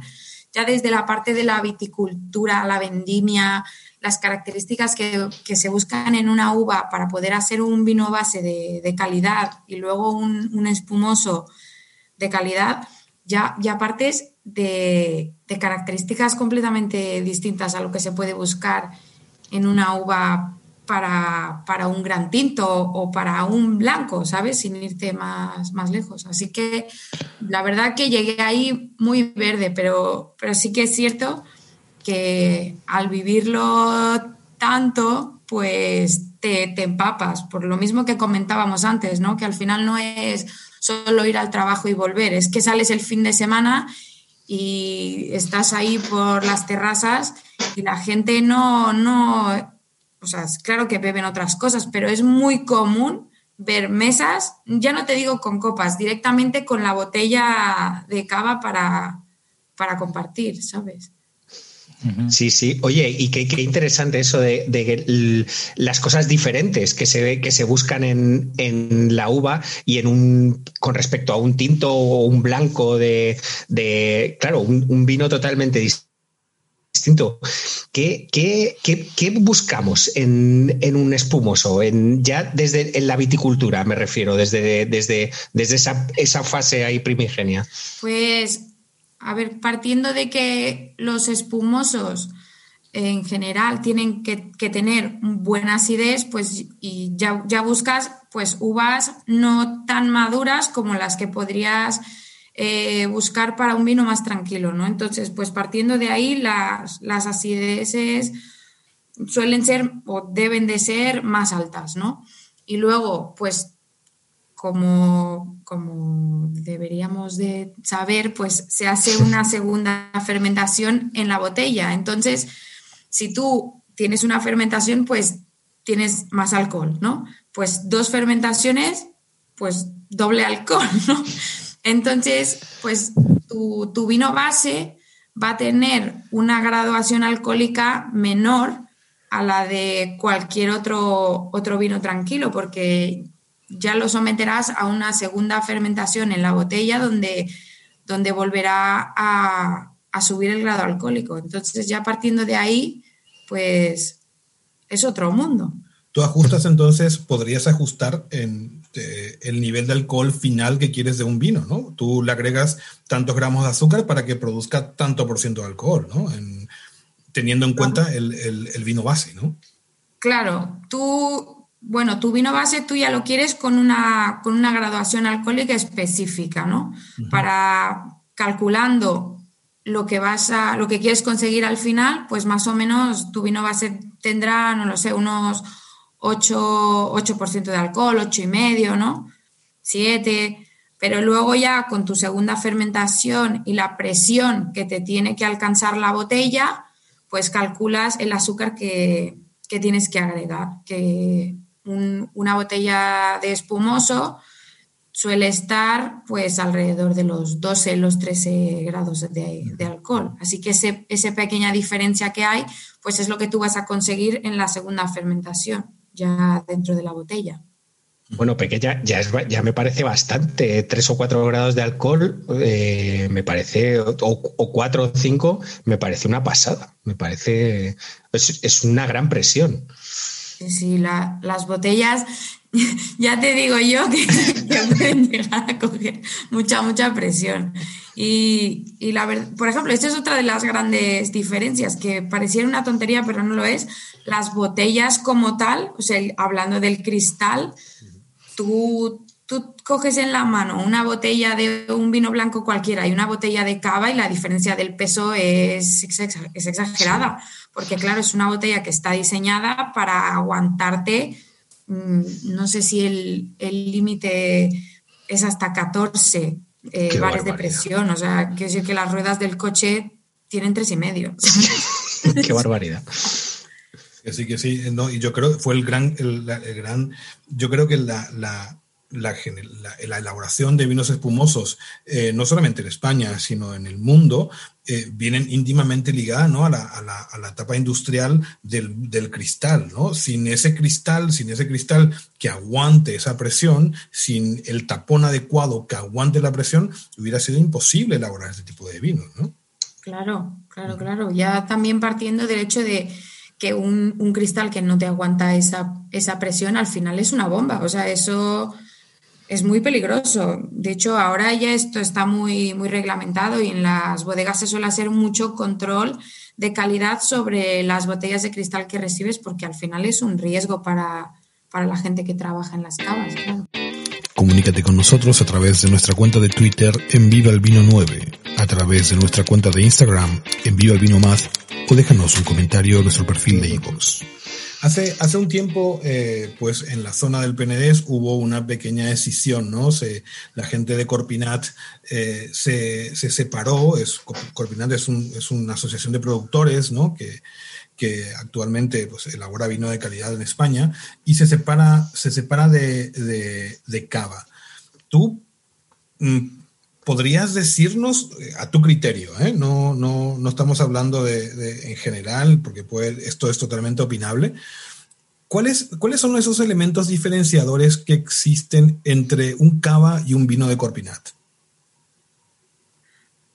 ya desde la parte de la viticultura, la vendimia, las características que, que se buscan en una uva para poder hacer un vino base de, de calidad y luego un, un, espumoso de calidad, ya, ya partes de, características completamente distintas a lo que se puede buscar en una uva para, un gran tinto o para un blanco, ¿sabes? Sin irte más, más lejos. Así que la verdad que llegué ahí muy verde, pero, pero sí que es cierto que al vivirlo tanto, pues te, te, empapas, por lo mismo que comentábamos antes, ¿no? Que al final no es solo ir al trabajo y volver, es que sales el fin de semana y estás ahí por las terrazas y la gente no, no, o sea, claro que beben otras cosas, pero es muy común ver mesas, ya no te digo con copas, directamente con la botella de cava para, para compartir, ¿sabes? Sí, sí. Oye, y qué, interesante eso de, las cosas diferentes que se, que se buscan en, la uva y en un con respecto a un tinto o un blanco de, claro, un, vino totalmente distinto. ¿Qué, buscamos en, un espumoso? En, ya desde en la viticultura, me refiero, desde, desde, desde esa, esa fase ahí primigenia. Pues a ver, partiendo de que los espumosos en general tienen que, tener buena acidez, pues y ya, buscas pues uvas no tan maduras como las que podrías eh, buscar para un vino más tranquilo, ¿no? Entonces, pues partiendo de ahí, las, las acideces suelen ser o deben de ser más altas, ¿no? Y luego, pues como, como deberíamos de saber, pues se hace una segunda fermentación en la botella. Entonces, si tú tienes una fermentación, pues tienes más alcohol, ¿no? Pues dos fermentaciones, pues doble alcohol, ¿no? Entonces, pues tu, vino base va a tener una graduación alcohólica menor a la de cualquier otro, otro vino tranquilo, porque ya lo someterás a una segunda fermentación en la botella donde, donde volverá a, a subir el grado alcohólico. Entonces, ya partiendo de ahí, pues es otro mundo. Tú ajustas entonces, podrías ajustar en eh, el nivel de alcohol final que quieres de un vino, ¿no? Tú le agregas tantos gramos de azúcar para que produzca tanto por ciento de alcohol, ¿no? teniendo en cuenta el, vino base, ¿no? Claro, tú, bueno, tu vino base tú ya lo quieres con una, con una graduación alcohólica específica, ¿no? Para calculando lo que vas a, lo que quieres conseguir al final, pues más o menos tu vino base tendrá, no lo sé, unos 8%, 8 de alcohol, 8,5, ¿no? 7, pero luego ya con tu segunda fermentación y la presión que te tiene que alcanzar la botella, pues calculas el azúcar que, tienes que agregar, que una botella de espumoso suele estar pues alrededor de los 12, los 13 grados de, alcohol. Así que ese, esa pequeña diferencia que hay, pues es lo que tú vas a conseguir en la segunda fermentación, ya dentro de la botella. Bueno, pequeña, ya, ya me parece bastante. Tres o cuatro grados de alcohol, eh, me parece, o, o, cuatro o cinco, me parece una pasada. Me parece, es, una gran presión. Sí, las botellas, ya te digo yo que, pueden llegar a coger mucha, mucha presión. Y, la verdad, por ejemplo, esta es otra de las grandes diferencias, que pareciera una tontería, pero no lo es. Las botellas como tal, o sea, hablando del cristal, tú, tú coges en la mano una botella de un vino blanco cualquiera y una botella de cava y la diferencia del peso es, es exagerada, porque claro, es una botella que está diseñada para aguantarte Mm, no sé si el límite es hasta 14 eh, bares de presión, o sea, quiero decir que las ruedas del coche tienen tres y medio. Qué barbaridad. Sí, que sí, no, y yo creo que fue el gran, el, gran, yo creo que la, la, elaboración de vinos espumosos, eh, no solamente en España, sino en el mundo, eh, vienen íntimamente ligadas ¿no? a, la, a, la, a, la, etapa industrial del, del, cristal. ¿no? Sin ese cristal, sin ese cristal que aguante esa presión, sin el tapón adecuado que aguante la presión, hubiera sido imposible elaborar este tipo de vinos. ¿no? Claro, claro, claro. Ya también partiendo del hecho de que un, un cristal que no te aguanta esa, esa presión, al final es una bomba. O sea, eso es muy peligroso. De hecho, ahora ya esto está muy, muy reglamentado y en las bodegas se suele hacer mucho control de calidad sobre las botellas de cristal que recibes porque al final es un riesgo para, la gente que trabaja en las cavas. Comunícate con nosotros a través de nuestra cuenta de Twitter en Viva el Vino 9, a través de nuestra cuenta de Instagram en Viva el Vino Más o déjanos un comentario en nuestro perfil de iVoox. Hace, hace un tiempo, eh, pues en la zona del Penedés hubo una pequeña decisión, ¿no? La gente de Corpinat eh, se, se, separó. Es, Corpinat es, un, es, una asociación de productores, ¿no? Que, que actualmente pues, elabora vino de calidad en España y se separa, se separa de, de, de Cava. Tú mm, podrías decirnos eh, a tu criterio, ¿eh? no, no, no, estamos hablando de, en general, porque puede, esto es totalmente opinable. ¿Cuáles, ¿Cuáles son esos elementos diferenciadores que existen entre un cava y un vino de Corpinat?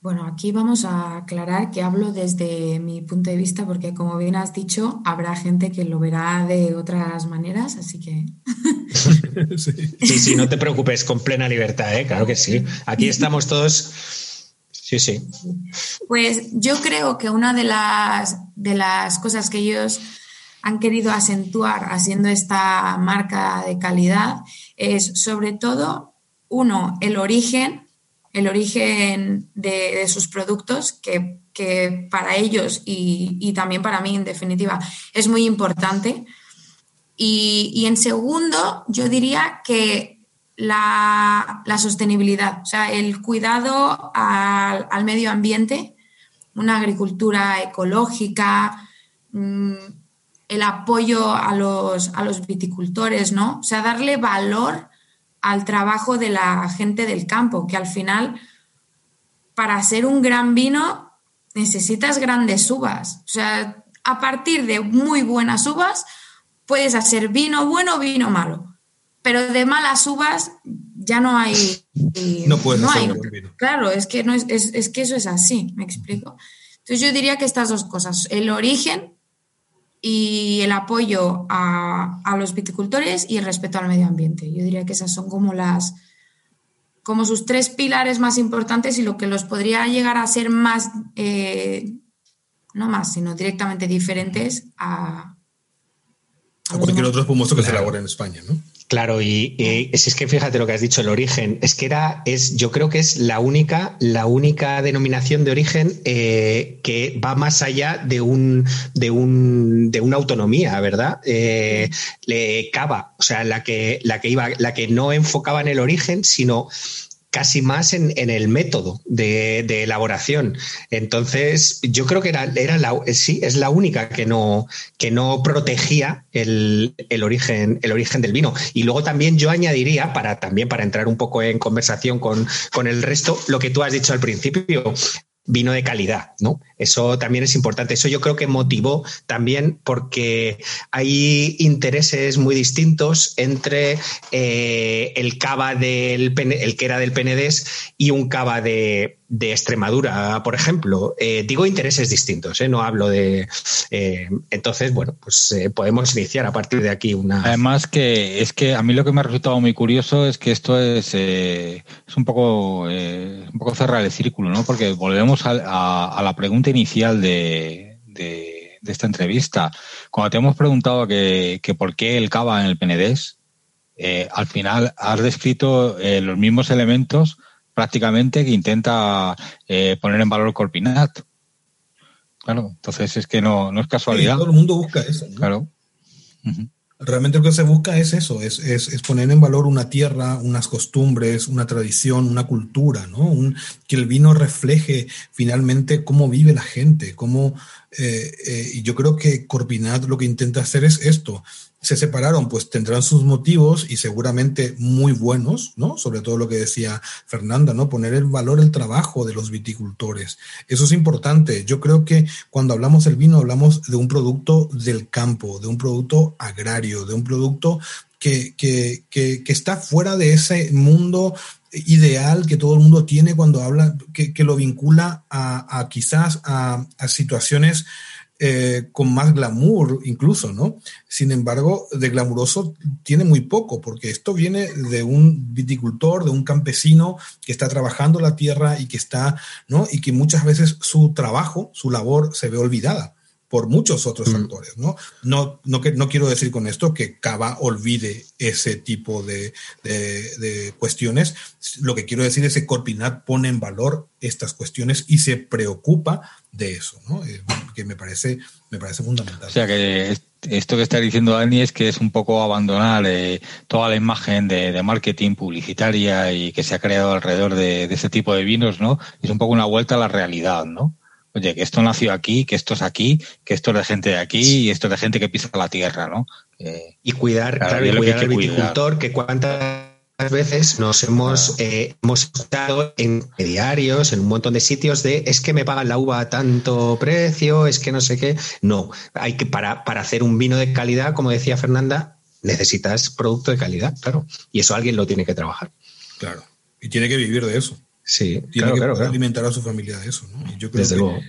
Bueno, aquí vamos a aclarar que hablo desde mi punto de vista porque como bien has dicho, habrá gente que lo verá de otras maneras, así que... sí. sí, no te preocupes, con plena libertad, ¿eh? claro que sí. Aquí estamos todos Sí, sí. Pues yo creo que una de las, de las cosas que ellos han querido acentuar haciendo esta marca de calidad es sobre todo, uno, el origen, el origen de, sus productos, que, para ellos y, también para mí, en definitiva, es muy importante. Y, en segundo, yo diría que la, sostenibilidad, o sea, el cuidado al, al medio ambiente, una agricultura ecológica, mm, el apoyo a los, a los viticultores, ¿no? O sea, darle valor al trabajo de la gente del campo, que al final, para hacer un gran vino, necesitas grandes uvas. O sea, a partir de muy buenas uvas, puedes hacer vino bueno o vino malo. Pero de malas uvas ya no hay. No puedes hacer vino. Claro, es que, no es, es que eso es así, me explico. Entonces yo diría que estas dos cosas, el origen y el apoyo a, los viticultores y el respeto al medio ambiente. Yo diría que esas son como las como sus tres pilares más importantes y lo que los podría llegar a ser más, eh, no más, sino directamente diferentes a... a, cualquier otro espumoso que se elabore en España, ¿no? Claro, y, es que fíjate lo que has dicho, el origen. Es que era, es, yo creo que es la única, la única denominación de origen eh, que va más allá de un, de un, de una autonomía, ¿verdad? Eh, le cava, o sea, la que, la que iba, la que no enfocaba en el origen, sino casi más en, el método de, elaboración. Entonces, yo creo que era, era la, sí, es la única que no, que no protegía el, origen, el origen del vino. Y luego también yo añadiría, para también para entrar un poco en conversación con, con el resto, lo que tú has dicho al principio, vino de calidad, ¿no? Eso también es importante. Eso yo creo que motivó también porque hay intereses muy distintos entre eh, el cava del el que era del Penedés y un cava de, de Extremadura, por ejemplo. Eh, digo intereses distintos, ¿eh? no hablo de. Entonces, bueno, pues podemos iniciar a partir de aquí una. Además, que es que a mí lo que me ha resultado muy curioso es que esto es, es un poco un poco cerrar el círculo, ¿no? Porque volvemos a, la pregunta inicial de, de, esta entrevista. Cuando te hemos preguntado que, que por qué el cava en el Penedés, al final has descrito los mismos elementos prácticamente que intenta eh, poner en valor Corpinat. Claro, entonces es que no, no es casualidad. todo el mundo busca eso. Claro. Realmente lo que se busca es eso, es, es, poner en valor una tierra, unas costumbres, una tradición, una cultura, ¿no? Un, que el vino refleje finalmente cómo vive la gente, cómo... Eh, eh, yo creo que Corpinat lo que intenta hacer es esto, se separaron, pues tendrán sus motivos y seguramente muy buenos, ¿no? Sobre todo lo que decía Fernanda, ¿no? Poner en valor el trabajo de los viticultores. Eso es importante. Yo creo que cuando hablamos del vino hablamos de un producto del campo, de un producto agrario, de un producto que, que, que, que está fuera de ese mundo ideal que todo el mundo tiene cuando habla, que, lo vincula a, a quizás a situaciones eh, con más glamour incluso, ¿no? Sin embargo, de glamuroso tiene muy poco, porque esto viene de un viticultor, de un campesino que está trabajando la tierra y que está, ¿no? Y que muchas veces su trabajo, su labor se ve olvidada por muchos otros mm. factores, ¿no? No, no, que, no quiero decir con esto que Cava olvide ese tipo de, de, cuestiones. Lo que quiero decir es que Corpinat pone en valor estas cuestiones y se preocupa de eso, ¿no? Eh, que me parece, me parece fundamental. O sea que esto que está diciendo Dani es que es un poco abandonar eh, toda la imagen de, de, marketing publicitaria y que se ha creado alrededor de, de ese tipo de vinos, ¿no? Es un poco una vuelta a la realidad, ¿no? oye, que esto nació aquí, que esto es aquí, que esto es de gente de aquí y esto es de gente que pisa la tierra, ¿no? y cuidar, claro, y cuidar al viticultor, que cuántas veces nos hemos, eh, hemos escuchado en diarios, en un montón de sitios de es que me pagan la uva a tanto precio, es que no sé qué. No, hay que para, para hacer un vino de calidad, como decía Fernanda, necesitas producto de calidad, claro. Y eso alguien lo tiene que trabajar. Claro. Y tiene que vivir de eso. Sí, tiene que alimentar a su familia de eso. ¿no? Y yo creo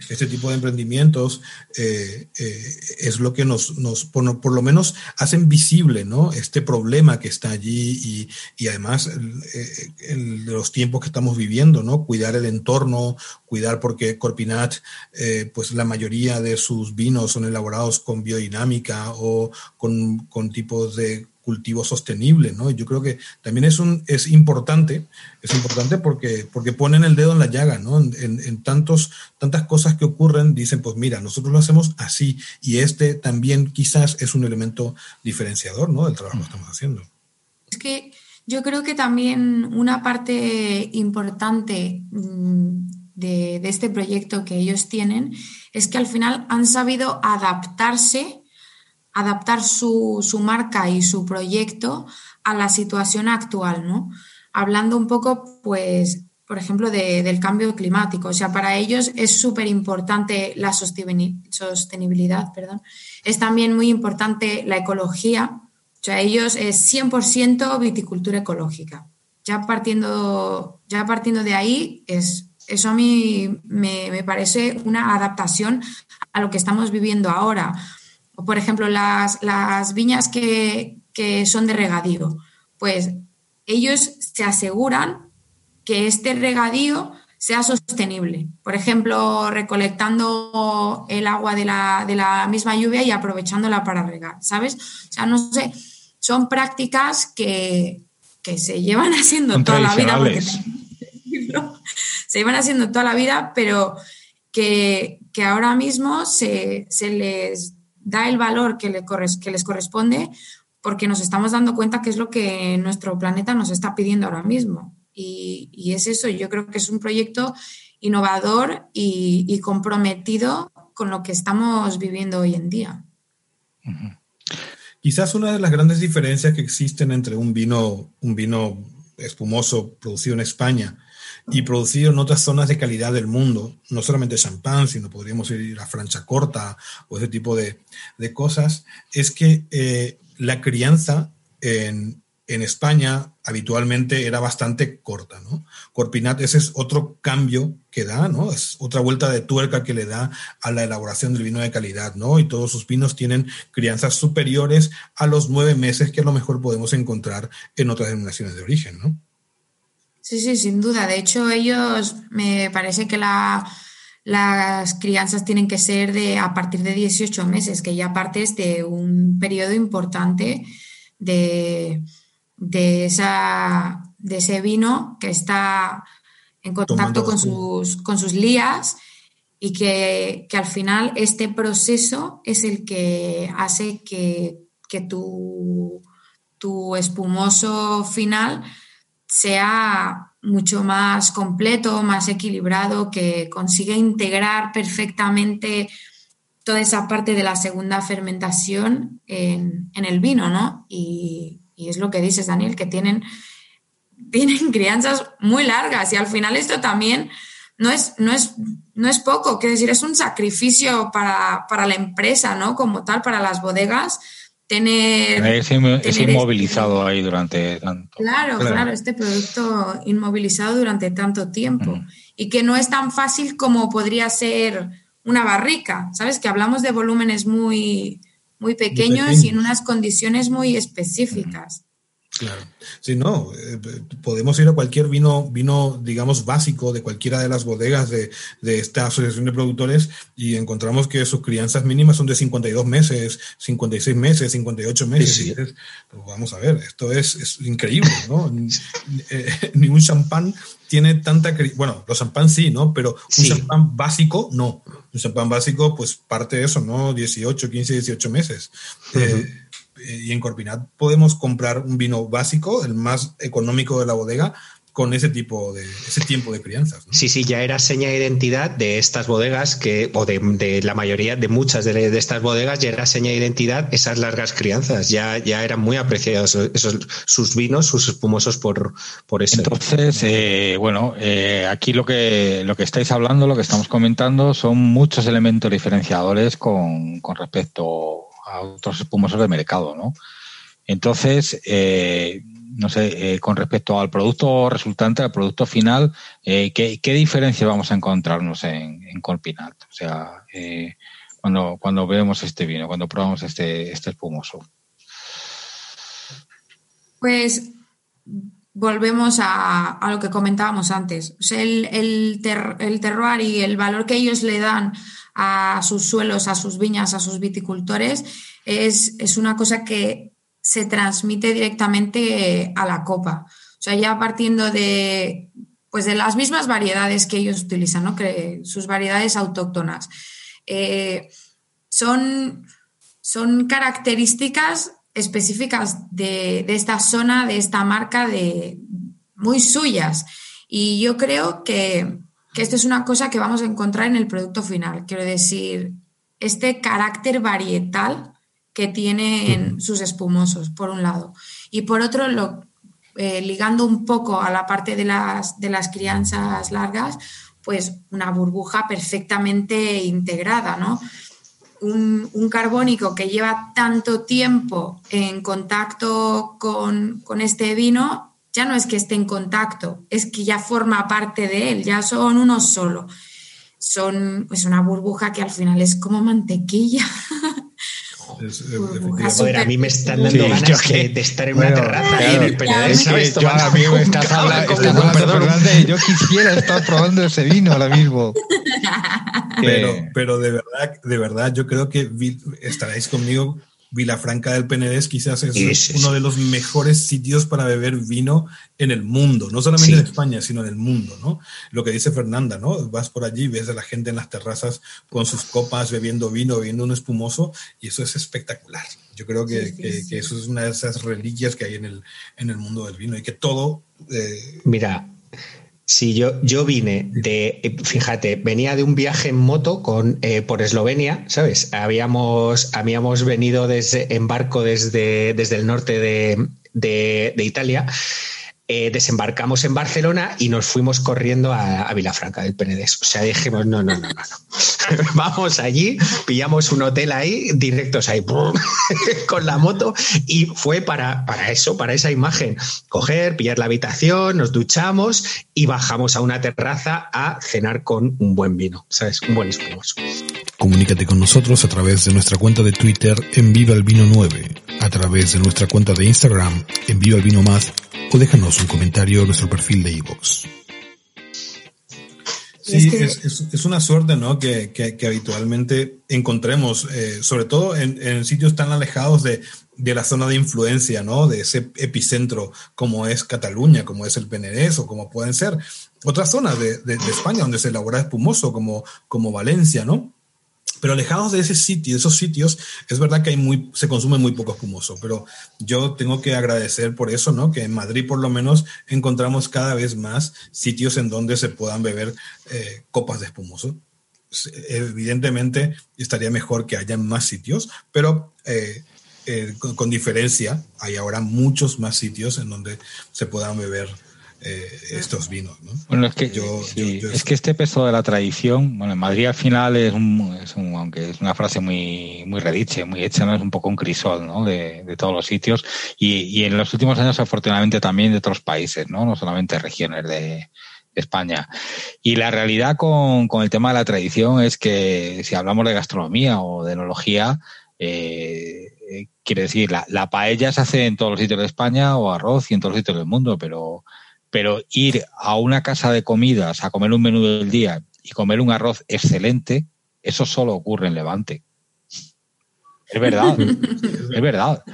que este tipo de emprendimientos eh, eh, es lo que nos, nos por, lo menos hacen visible ¿no? este problema que está allí y, y además el, los tiempos que estamos viviendo, ¿no? cuidar el entorno, cuidar porque Corpinat, eh, pues la mayoría de sus vinos son elaborados con biodinámica o con, con tipos de cultivo sostenible, ¿no? Yo creo que también es un es importante, es importante porque porque ponen el dedo en la llaga, ¿no? En, tantos tantas cosas que ocurren dicen, pues mira, nosotros lo hacemos así y este también quizás es un elemento diferenciador, ¿no? Del trabajo que estamos haciendo. Es que yo creo que también una parte importante mm, de, de este proyecto que ellos tienen es que al final han sabido adaptarse adaptar su, marca y su proyecto a la situación actual, ¿no? Hablando un poco, pues, por ejemplo, del cambio climático. O sea, para ellos es súper importante la sostenibilidad, perdón. Es también muy importante la ecología. O sea, ellos es 100% viticultura ecológica. Ya partiendo, ya partiendo de ahí, es, eso a mí me, me parece una adaptación a lo que estamos viviendo ahora por ejemplo, las, viñas que, son de regadío, pues ellos se aseguran que este regadío sea sostenible. Por ejemplo, recolectando el agua de la, misma lluvia y aprovechándola para regar, ¿sabes? O sea, no sé, son prácticas que, se llevan haciendo toda la vida. se llevan haciendo toda la vida, pero que, ahora mismo se, se les da el valor que, le que les corresponde porque nos estamos dando cuenta que es lo que nuestro planeta nos está pidiendo ahora mismo. Y, es eso, yo creo que es un proyecto innovador y, comprometido con lo que estamos viviendo hoy en día. Quizás una de las grandes diferencias que existen entre un vino, un vino espumoso producido en España y producido en otras zonas de calidad del mundo, no solamente champán, sino podríamos ir a Francha Corta o ese tipo de, cosas, es que eh, la crianza en, España habitualmente era bastante corta, ¿no? Corpinat, ese es otro cambio que da, ¿no? Es otra vuelta de tuerca que le da a la elaboración del vino de calidad, ¿no? Y todos sus vinos tienen crianzas superiores a los nueve meses que a lo mejor podemos encontrar en otras denominaciones de origen, ¿no? Sí, sí, sin duda. De hecho, ellos me parece que las crianzas tienen que ser de a partir de 18 meses, que ya partes de un periodo importante de, esa, de ese vino que está en contacto con sus, con sus lías y que, al final este proceso es el que hace que, que tu, tu espumoso final sea mucho más completo, más equilibrado, que consiga integrar perfectamente toda esa parte de la segunda fermentación en, el vino, ¿no? Y, es lo que dices, Daniel, que tienen, tienen crianzas muy largas y al final esto también no es, no es, no es poco, quiero decir, es un sacrificio para, para la empresa, ¿no? Como tal, para las bodegas, tener... Es, inmovilizado ahí durante tanto. Claro, claro, este producto inmovilizado durante tanto tiempo y que no es tan fácil como podría ser una barrica, ¿sabes? Que hablamos de volúmenes muy, muy pequeños y en unas condiciones muy específicas. Claro. Sí, no, eh, podemos ir a cualquier vino, vino, digamos, básico de cualquiera de las bodegas de, esta asociación de productores y encontramos que sus crianzas mínimas son de 52 meses, 56 meses, 58 meses. pues vamos a ver, esto es, increíble, ¿no? Eh, ningún champán tiene tanta, bueno, los champán sí, ¿no? Pero un champán básico, no. Un champán básico, pues parte de eso, ¿no? 18, 15, 18 meses. Eh, y en Corpinat podemos comprar un vino básico, el más económico de la bodega, con ese tipo de ese tiempo de crianzas. Sí, sí, ya era seña de identidad de estas bodegas que o de, la mayoría de muchas de, estas bodegas ya era seña de identidad esas largas crianzas. Ya ya eran muy apreciados esos sus vinos, sus espumosos por por eso. Entonces, eh, bueno, eh, aquí lo que lo que estáis hablando, lo que estamos comentando, son muchos elementos diferenciadores con, con respecto a otros espumosos de mercado, ¿no? Entonces, eh, no sé, con respecto al producto resultante, al producto final, ¿qué, ¿qué diferencias vamos a encontrarnos en, en Colpinat? O sea, cuando, cuando vemos este vino, cuando probamos este, este espumoso. Pues volvemos a, lo que comentábamos antes. el, el, terroir y el valor que ellos le dan a sus suelos, a sus viñas, a sus viticultores, es, es una cosa que se transmite directamente a la copa. O sea, ya partiendo de, pues de las mismas variedades que ellos utilizan, ¿no? que sus variedades autóctonas. Eh, son, son características específicas de, esta zona, de esta marca, de muy suyas. Y yo creo que, esto es una cosa que vamos a encontrar en el producto final. Quiero decir, este carácter varietal que tienen sus espumosos, por un lado. Y por otro, lo, eh, ligando un poco a la parte de las, de las crianzas largas, pues una burbuja perfectamente integrada, ¿no? Un, carbónico que lleva tanto tiempo en contacto con, este vino, ya no es que esté en contacto, es que ya forma parte de él, ya son uno solo. Son pues una burbuja que al final es como mantequilla. a mí me están dando ganas de, estar en una terraza en el Yo quisiera estar probando ese vino ahora mismo. Pero, pero de verdad, de verdad, yo creo que estaréis conmigo Vilafranca del Penedés quizás es uno de los mejores sitios para beber vino en el mundo, no solamente en España, sino en el mundo, ¿no? Lo que dice Fernanda, ¿no? Vas por allí, ves a la gente en las terrazas con sus copas, bebiendo vino, bebiendo un espumoso, y eso es espectacular. Yo creo que, eso es una de esas reliquias que hay en el, en el mundo del vino y que todo... Eh, Mira, Sí, yo, yo vine de, fíjate, venía de un viaje en moto con, eh, por Eslovenia, ¿sabes? Habíamos, habíamos venido desde, en barco desde, desde el norte de, de, de Italia eh, desembarcamos en Barcelona y nos fuimos corriendo a, Vilafranca del Penedés. O sea, dijimos, no, no, no, no, Vamos allí, pillamos un hotel ahí, directos ahí, con la moto, y fue para, para eso, para esa imagen. Coger, pillar la habitación, nos duchamos y bajamos a una terraza a cenar con un buen vino, ¿sabes? Un buen espumoso. Comunícate con nosotros a través de nuestra cuenta de Twitter en Viva el Vino 9, a través de nuestra cuenta de Instagram en Viva el Vino Más o déjanos un comentario en nuestro perfil de iVoox. Sí, es, una suerte, ¿no? Que, habitualmente encontremos, eh, sobre todo en, sitios tan alejados de, la zona de influencia, ¿no? De ese epicentro como es Cataluña, como es el Penedés o como pueden ser otras zonas de, España donde se elabora espumoso, como, como Valencia, ¿no? Pero alejados de ese sitio, de esos sitios, es verdad que hay muy, se consume muy poco espumoso, pero yo tengo que agradecer por eso, ¿no? Que en Madrid por lo menos encontramos cada vez más sitios en donde se puedan beber eh, copas de espumoso. Evidentemente estaría mejor que haya más sitios, pero eh, eh, con, diferencia hay ahora muchos más sitios en donde se puedan beber eh, estos vinos. ¿no? Bueno, es que, es que este peso de la tradición, bueno, en Madrid al final es un, es un aunque es una frase muy, muy rediche, muy hecha, ¿no? es un poco un crisol ¿no? de, de todos los sitios y, y en los últimos años afortunadamente también de otros países, no, no solamente regiones de, España. Y la realidad con, con, el tema de la tradición es que si hablamos de gastronomía o de enología, eh, eh, quiere decir, la, la, paella se hace en todos los sitios de España o arroz y en todos los sitios del mundo, pero pero ir a una casa de comidas a comer un menú del día y comer un arroz excelente, eso solo ocurre en Levante. Es verdad, es verdad.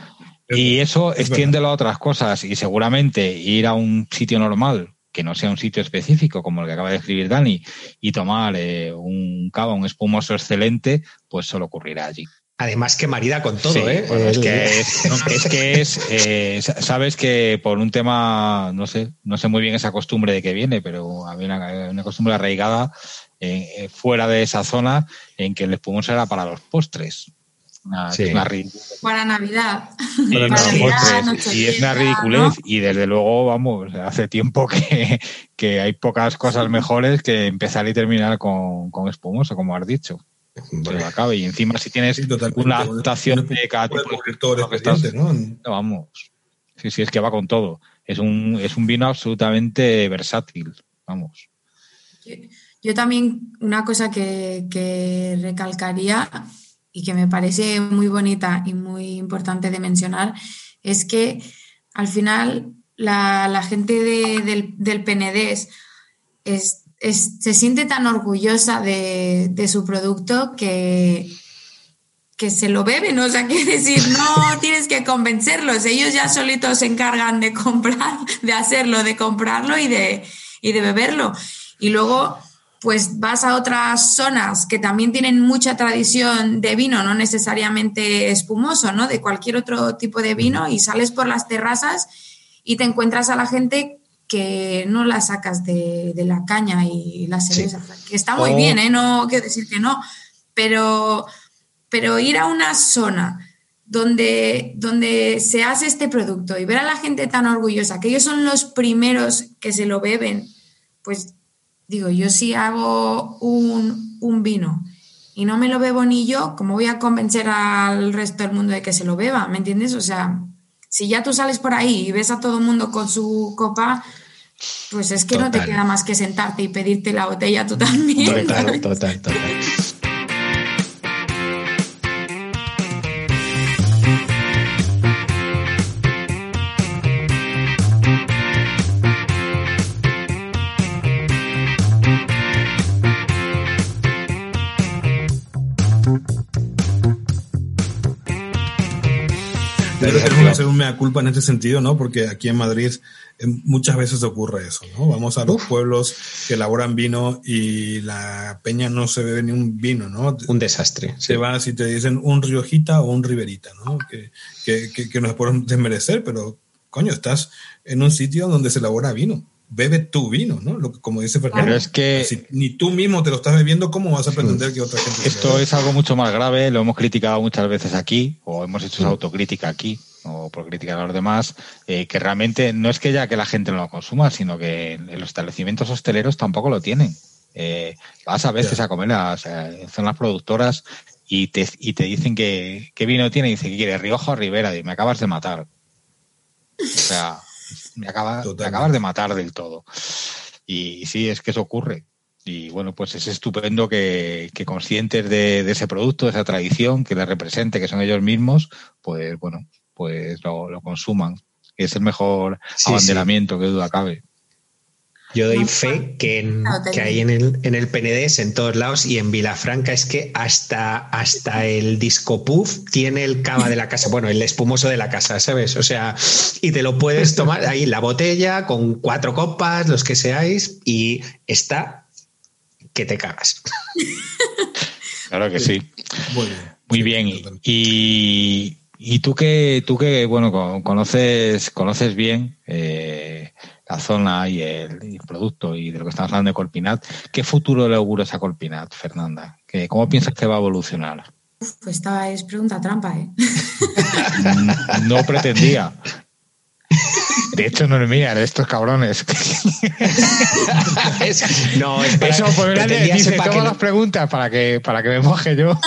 Y eso extiéndelo a otras cosas y seguramente ir a un sitio normal que no sea un sitio específico como el que acaba de escribir Dani y tomar eh, un cava, un espumoso excelente, pues solo ocurrirá allí. Además que marida con todo, ¿eh? es, que es, que es, eh, sabes que por un tema, no sé, no sé muy bien esa costumbre de que viene, pero había una, costumbre arraigada eh, fuera de esa zona en que el espumoso era para los postres. para Navidad. y es una ridiculez. Y desde luego, vamos, hace tiempo que, que, hay pocas cosas mejores que empezar y terminar con, con espumoso, como has dicho. Y encima si tienes una adaptación de cada tipo de ¿no? vamos. sí, sí, es que va con todo. Es un, es un vino absolutamente versátil, vamos. Yo también una cosa que, recalcaría y que me parece muy bonita y muy importante de mencionar es que al final la, gente del, del Se siente tan orgullosa de, su producto que, que se lo beben, o sea, quiere decir, no tienes que convencerlos, ellos ya solitos se encargan de comprar, de hacerlo, de comprarlo y de, y de beberlo. Y luego pues vas a otras zonas que también tienen mucha tradición de vino, no necesariamente espumoso, ¿no? De cualquier otro tipo de vino y sales por las terrazas y te encuentras a la gente que no la sacas de, la caña y la cerveza, que está muy bien, ¿eh? No quiero decir que no, pero, pero ir a una zona donde, donde se hace este producto y ver a la gente tan orgullosa, que ellos son los primeros que se lo beben, pues Digo, yo si hago un, vino y no me lo bebo ni yo, ¿cómo voy a convencer al resto del mundo de que se lo beba? ¿Me entiendes? O sea, si ya tú sales por ahí y ves a todo el mundo con su copa, pues es que no te queda más que sentarte y pedirte la botella tú también. Total, total, total. Hacer un mea culpa en este sentido, ¿no? Porque aquí en Madrid eh, muchas veces ocurre eso, ¿no? Vamos a los pueblos que elaboran vino y la peña no se bebe ni un vino, ¿no? Un desastre. Se va si te dicen un riojita o un riverita, ¿no? Que, que, que, no es por desmerecer, pero coño, estás en un sitio donde se elabora vino bebe tu vino, ¿no? Lo que, como dice Fernando. Pero es que si ni tú mismo te lo estás bebiendo, ¿cómo vas a pretender que otra gente? Esto es algo mucho más grave, lo hemos criticado muchas veces aquí, o hemos hecho esa autocrítica aquí o por criticar a los demás, eh, que realmente no es que ya que la gente no lo consuma, sino que en los establecimientos hosteleros tampoco lo tienen. Eh, vas a veces a comer a, en zonas productoras y te, y te dicen que qué vino tiene y dice que quiere Rioja o Rivera y me acabas de matar. O sea, me, acaba, acabas de matar del todo. Y sí, es que eso ocurre. Y bueno, pues es estupendo que, conscientes de, de, ese producto, de esa tradición que les represente, que son ellos mismos, pues bueno, pues lo, consuman. Es el mejor abanderamiento, que duda cabe. Yo doy fe que, en, que hay en el, en el PNDS, en todos lados, y en Vilafranca es que hasta, hasta el disco puff tiene el cava de la casa, bueno, el espumoso de la casa, ¿sabes? O sea, y te lo puedes tomar ahí la botella con cuatro copas, los que seáis, y está que te cagas. Claro que sí. Muy bien. Y, y tú que, tú que bueno, conoces, conoces bien eh, la zona y el, producto y de lo que estamos hablando de Colpinat, ¿qué futuro le auguras a Colpinat, Fernanda? ¿Qué, ¿Cómo piensas que va a evolucionar? Pues esta es pregunta trampa, ¿eh? No pretendía. De hecho, no es mía, de estos cabrones. no, es para, Eso, pues dice todas las preguntas para que, para que me moje yo.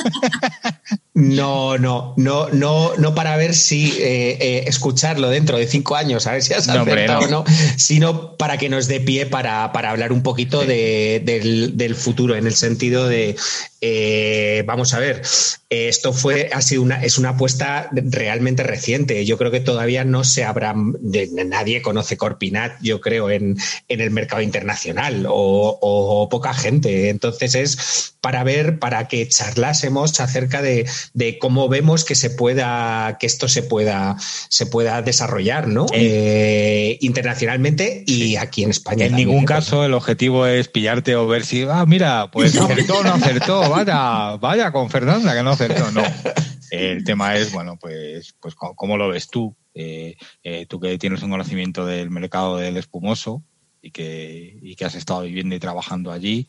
No, no, no, no, no para ver si eh, eh, escucharlo dentro de cinco años, a ver si has acertado o no, sino para que nos dé pie para, hablar un poquito del, futuro, en el sentido de, eh, vamos a ver, esto fue, ha sido una, es una apuesta realmente reciente. Yo creo que todavía no se habrá, nadie conoce Corpinat, yo creo, en, el mercado internacional o, o poca gente. Entonces es para ver, para que charlásemos acerca de de cómo vemos que se pueda, que esto se pueda, se pueda desarrollar, ¿no? Eh, internacionalmente y aquí en España. En ningún caso el objetivo es pillarte o ver si, ah, mira, pues acertó o no acertó, vaya, vaya con Fernanda que no acertó, no. El tema es, bueno, pues, pues cómo lo ves tú, eh, eh, tú que tienes un conocimiento del mercado del espumoso y que, y que has estado viviendo y trabajando allí,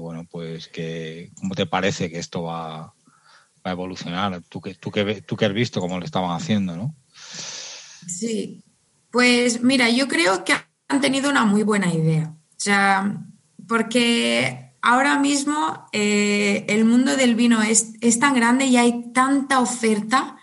bueno, pues que, ¿cómo te parece que esto va, va a evolucionar. Tú que, tú que, tú que has visto cómo lo estaban haciendo, ¿no? Sí, pues mira, yo creo que han tenido una muy buena idea. O sea, porque ahora mismo eh, el mundo del vino es, es, tan grande y hay tanta oferta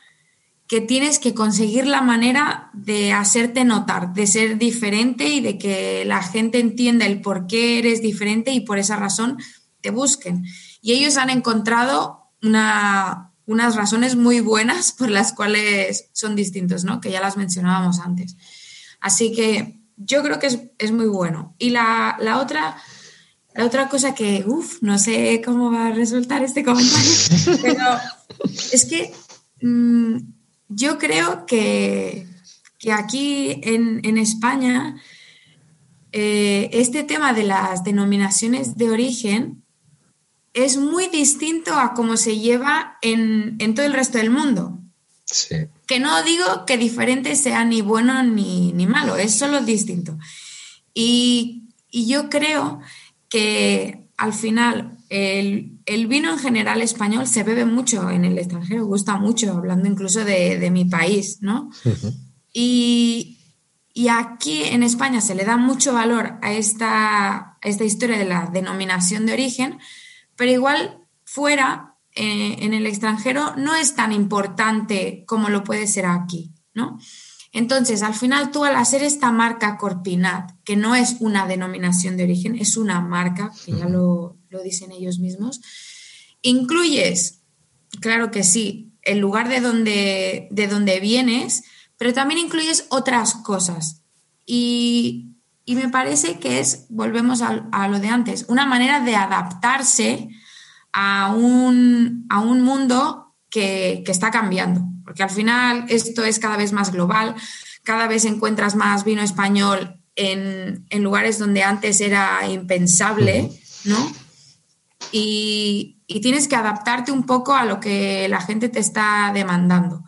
que tienes que conseguir la manera de hacerte notar, de ser diferente y de que la gente entienda el por qué eres diferente y por esa razón te busquen. Y ellos han encontrado unas razones muy buenas por las cuales son distintos, ¿no? Que ya las mencionábamos antes. Así que yo creo que es, muy bueno. Y la, otra, la otra cosa que, uff, no sé cómo va a resultar este comentario, pero es que mm, yo creo que, aquí en, España eh, este tema de las denominaciones de origen es muy distinto a cómo se lleva en, todo el resto del mundo. Que no digo que diferente sea ni bueno ni, malo, es solo distinto. Y, y yo creo que al final el, vino en general español se bebe mucho en el extranjero, gusta mucho, hablando incluso de, mi país, ¿no? y, aquí en España se le da mucho valor a esta, esta historia de la denominación de origen, pero igual fuera, eh, en el extranjero, no es tan importante como lo puede ser aquí, ¿no? Entonces, al final tú al hacer esta marca Corpinat, que no es una denominación de origen, es una marca, que ya lo, lo dicen ellos mismos. Incluyes, claro que sí, el lugar de donde, de donde vienes, pero también incluyes otras cosas. Y, me parece que es, volvemos a, lo de antes, una manera de adaptarse a un, a un mundo que, que, está cambiando, porque al final esto es cada vez más global, cada vez encuentras más vino español en, en lugares donde antes era impensable, ¿no? y, tienes que adaptarte un poco a lo que la gente te está demandando.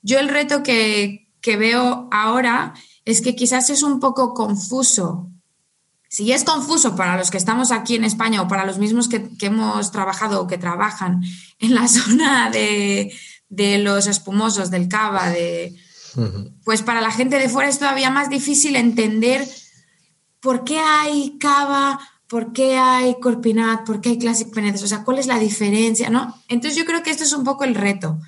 Yo el reto que, veo ahora es que quizás es un poco confuso. Si es confuso para los que estamos aquí en España o para los mismos que, hemos trabajado o que trabajan en la zona de, los espumosos, del cava, de, pues para la gente de fuera es todavía más difícil entender por qué hay cava, ¿por qué hay Corpinat? ¿Por qué hay Classic Penedes? O sea, ¿cuál es la diferencia? ¿no? Entonces yo creo que esto es un poco el reto.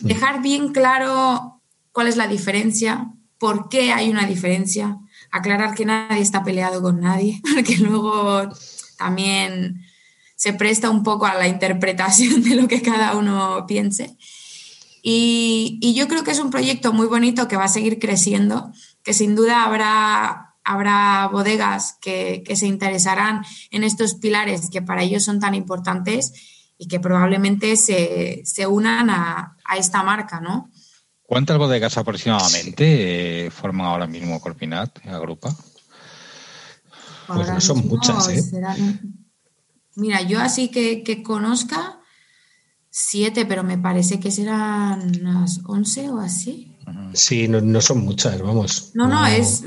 Dejar bien claro cuál es la diferencia, por qué hay una diferencia, aclarar que nadie está peleado con nadie, porque luego también se presta un poco a la interpretación de lo que cada uno piense. Y, y, yo creo que es un proyecto muy bonito que va a seguir creciendo, que sin duda habrá habrá bodegas que, se interesarán en estos pilares que para ellos son tan importantes y que probablemente se, unan a, esta marca, ¿no? ¿Cuántas bodegas aproximadamente eh, forman ahora mismo Corpinat, agrupa? Pues no son muchas, ¿eh? Mira, yo así que, que, conozca siete, pero me parece que serán unas once o así. Sí, no, no son muchas, vamos. No, no, es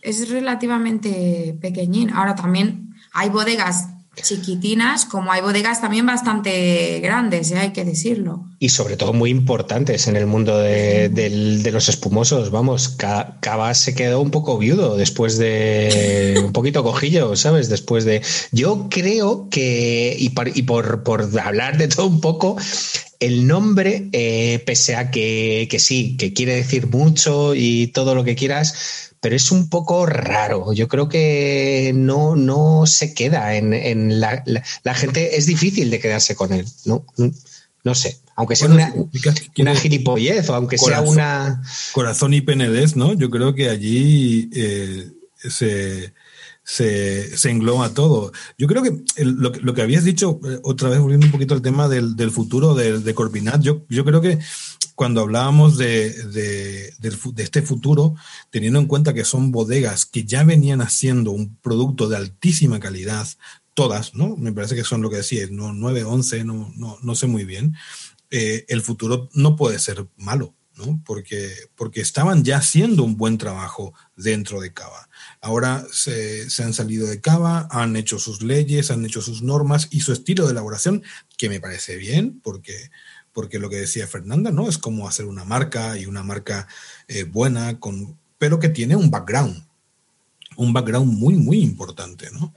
es relativamente pequeñín. Ahora también hay bodegas chiquitinas, como hay bodegas también bastante grandes, ¿eh? hay que decirlo. Y sobre todo muy importantes en el mundo de, los espumosos. Vamos, Cava se quedó un poco viudo después de un poquito cojillo, ¿sabes? Después de... Yo creo que, y por, hablar de todo un poco, el nombre, eh, pese a que, que sí, que quiere decir mucho y todo lo que quieras, pero es un poco raro. Yo creo que no, no se queda en, la, la, gente, es difícil de quedarse con él, ¿no? No sé, aunque sea una, una, gilipollez o aunque sea una... Corazón y Penedés, ¿no? Yo creo que allí eh, se, se, engloba todo. Yo creo que lo, lo, que habías dicho, eh, otra vez volviendo un poquito al tema del, del futuro de, de Corpinat, yo, yo creo que cuando hablábamos de, de, este futuro, teniendo en cuenta que son bodegas que ya venían haciendo un producto de altísima calidad, todas, ¿no? Me parece que son lo que decía, no 9, 11, no, no, no sé muy bien. Eh, el futuro no puede ser malo, ¿no? Porque, porque estaban ya haciendo un buen trabajo dentro de Cava. Ahora se, se, han salido de Cava, han hecho sus leyes, han hecho sus normas y su estilo de elaboración, que me parece bien, porque porque lo que decía Fernanda, ¿no? Es como hacer una marca y una marca eh, buena, con, pero que tiene un background, un background muy, muy importante, ¿no?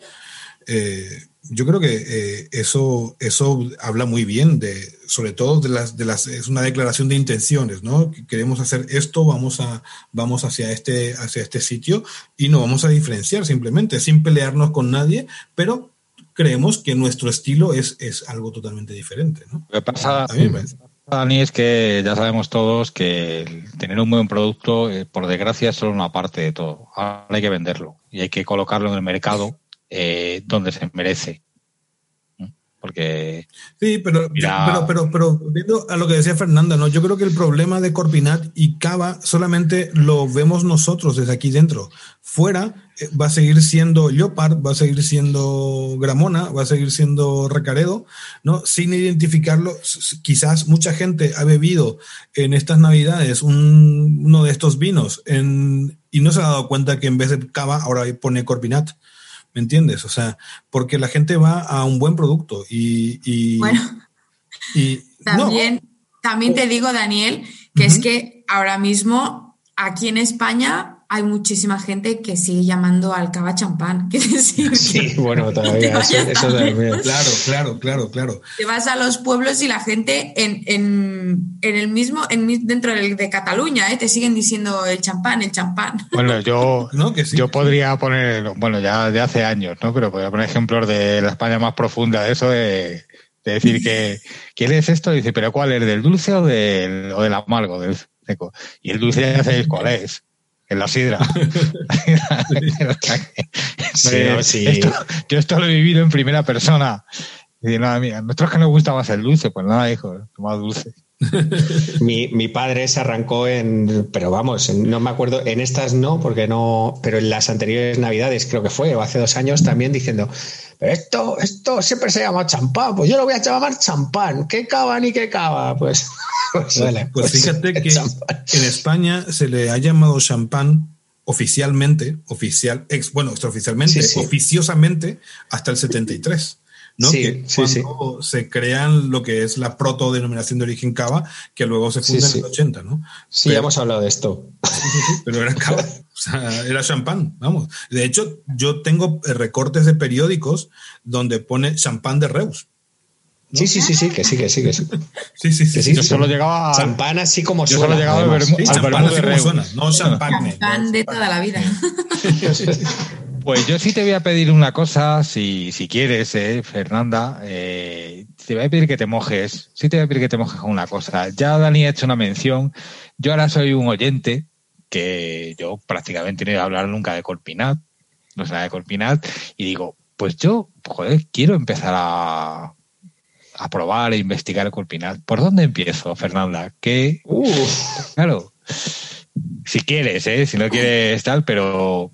Eh, yo creo que eh, eso, eso habla muy bien de, sobre todo de las, de las, es una declaración de intenciones, ¿no? Queremos hacer esto, vamos a, vamos hacia este, hacia este sitio y nos vamos a diferenciar simplemente, sin pelearnos con nadie, pero creemos que nuestro estilo es, es algo totalmente diferente, ¿no? Lo que pasa, Dani, es que ya sabemos todos que tener un buen producto, eh, por desgracia, es solo una parte de todo. Ahora hay que venderlo y hay que colocarlo en el mercado eh, donde se merece. Porque. Sí, pero, pero, pero, pero, viendo a lo que decía Fernanda, ¿no? Yo creo que el problema de Corpinat y Cava solamente lo vemos nosotros desde aquí dentro. Fuera va a seguir siendo Leopard, va a seguir siendo Gramona, va a seguir siendo Recaredo, ¿no? Sin identificarlo. Quizás mucha gente ha bebido en estas navidades uno de estos vinos en, y no se ha dado cuenta que en vez de Cava ahora pone Corpinat. ¿Me entiendes? O sea, porque la gente va a un buen producto y... bueno, y, también, también te digo, Daniel, que es que ahora mismo aquí en España hay muchísima gente que sigue llamando al cava champán. Sí, bueno, todavía eso, Claro, claro, claro, claro. Te vas a los pueblos y la gente en, en, en el mismo, en, dentro de Cataluña, ¿eh? te siguen diciendo el champán, el champán. Bueno, yo, ¿No? que yo podría poner, bueno, ya de hace años, ¿no? Pero podría poner ejemplos de la España más profunda de eso, de, decir que, ¿quién es esto? dice, ¿pero cuál es? ¿Del dulce o del, o del amargo? Del seco. Y el dulce ya sabéis cuál es en la sidra. yo esto lo he vivido en primera persona. Y nada, mira, nosotros que nos gusta más el dulce, pues nada, hijo, más dulce. mi, mi, padre se arrancó en, pero vamos, no me acuerdo, en estas no, porque no, pero en las anteriores navidades creo que fue, o hace dos años también diciendo, pero esto, esto siempre se llama champán, pues yo lo voy a llamar champán, ¿qué cava ni qué cava? Pues pues, pues, pues, fíjate que en España se le ha llamado champán oficialmente, oficial, ex, bueno, extraoficialmente, oficiosamente, hasta el 73. ¿no? que cuando se crean lo que es la proto-denominación de origen cava, que luego se funda en el 80, ¿no? Sí, ya hemos hablado de esto. pero era cava, o sea, era champán, vamos. De hecho, yo tengo recortes de periódicos donde pone champán de Reus. Sí, sí, sí, sí, que sí, que sí, que sí. Sí, sí, sí. yo solo llegaba a... Champán así como yo suena. Yo solo llegaba a ver sí, champán así como suena, no champán. Champán de toda la vida. Pues yo sí te voy a pedir una cosa, si, si quieres, eh, Fernanda. Eh, te voy a pedir que te mojes. Sí te voy a pedir que te mojes con una cosa. Ya Dani ha hecho una mención. Yo ahora soy un oyente que yo prácticamente no he a hablar nunca de Corpinat. No sé nada de Corpinat. Y digo, pues yo, joder, quiero empezar a, a probar e investigar el Corpinat. ¿Por dónde empiezo, Fernanda? Que, claro, si quieres, ¿eh? si no quieres tal, pero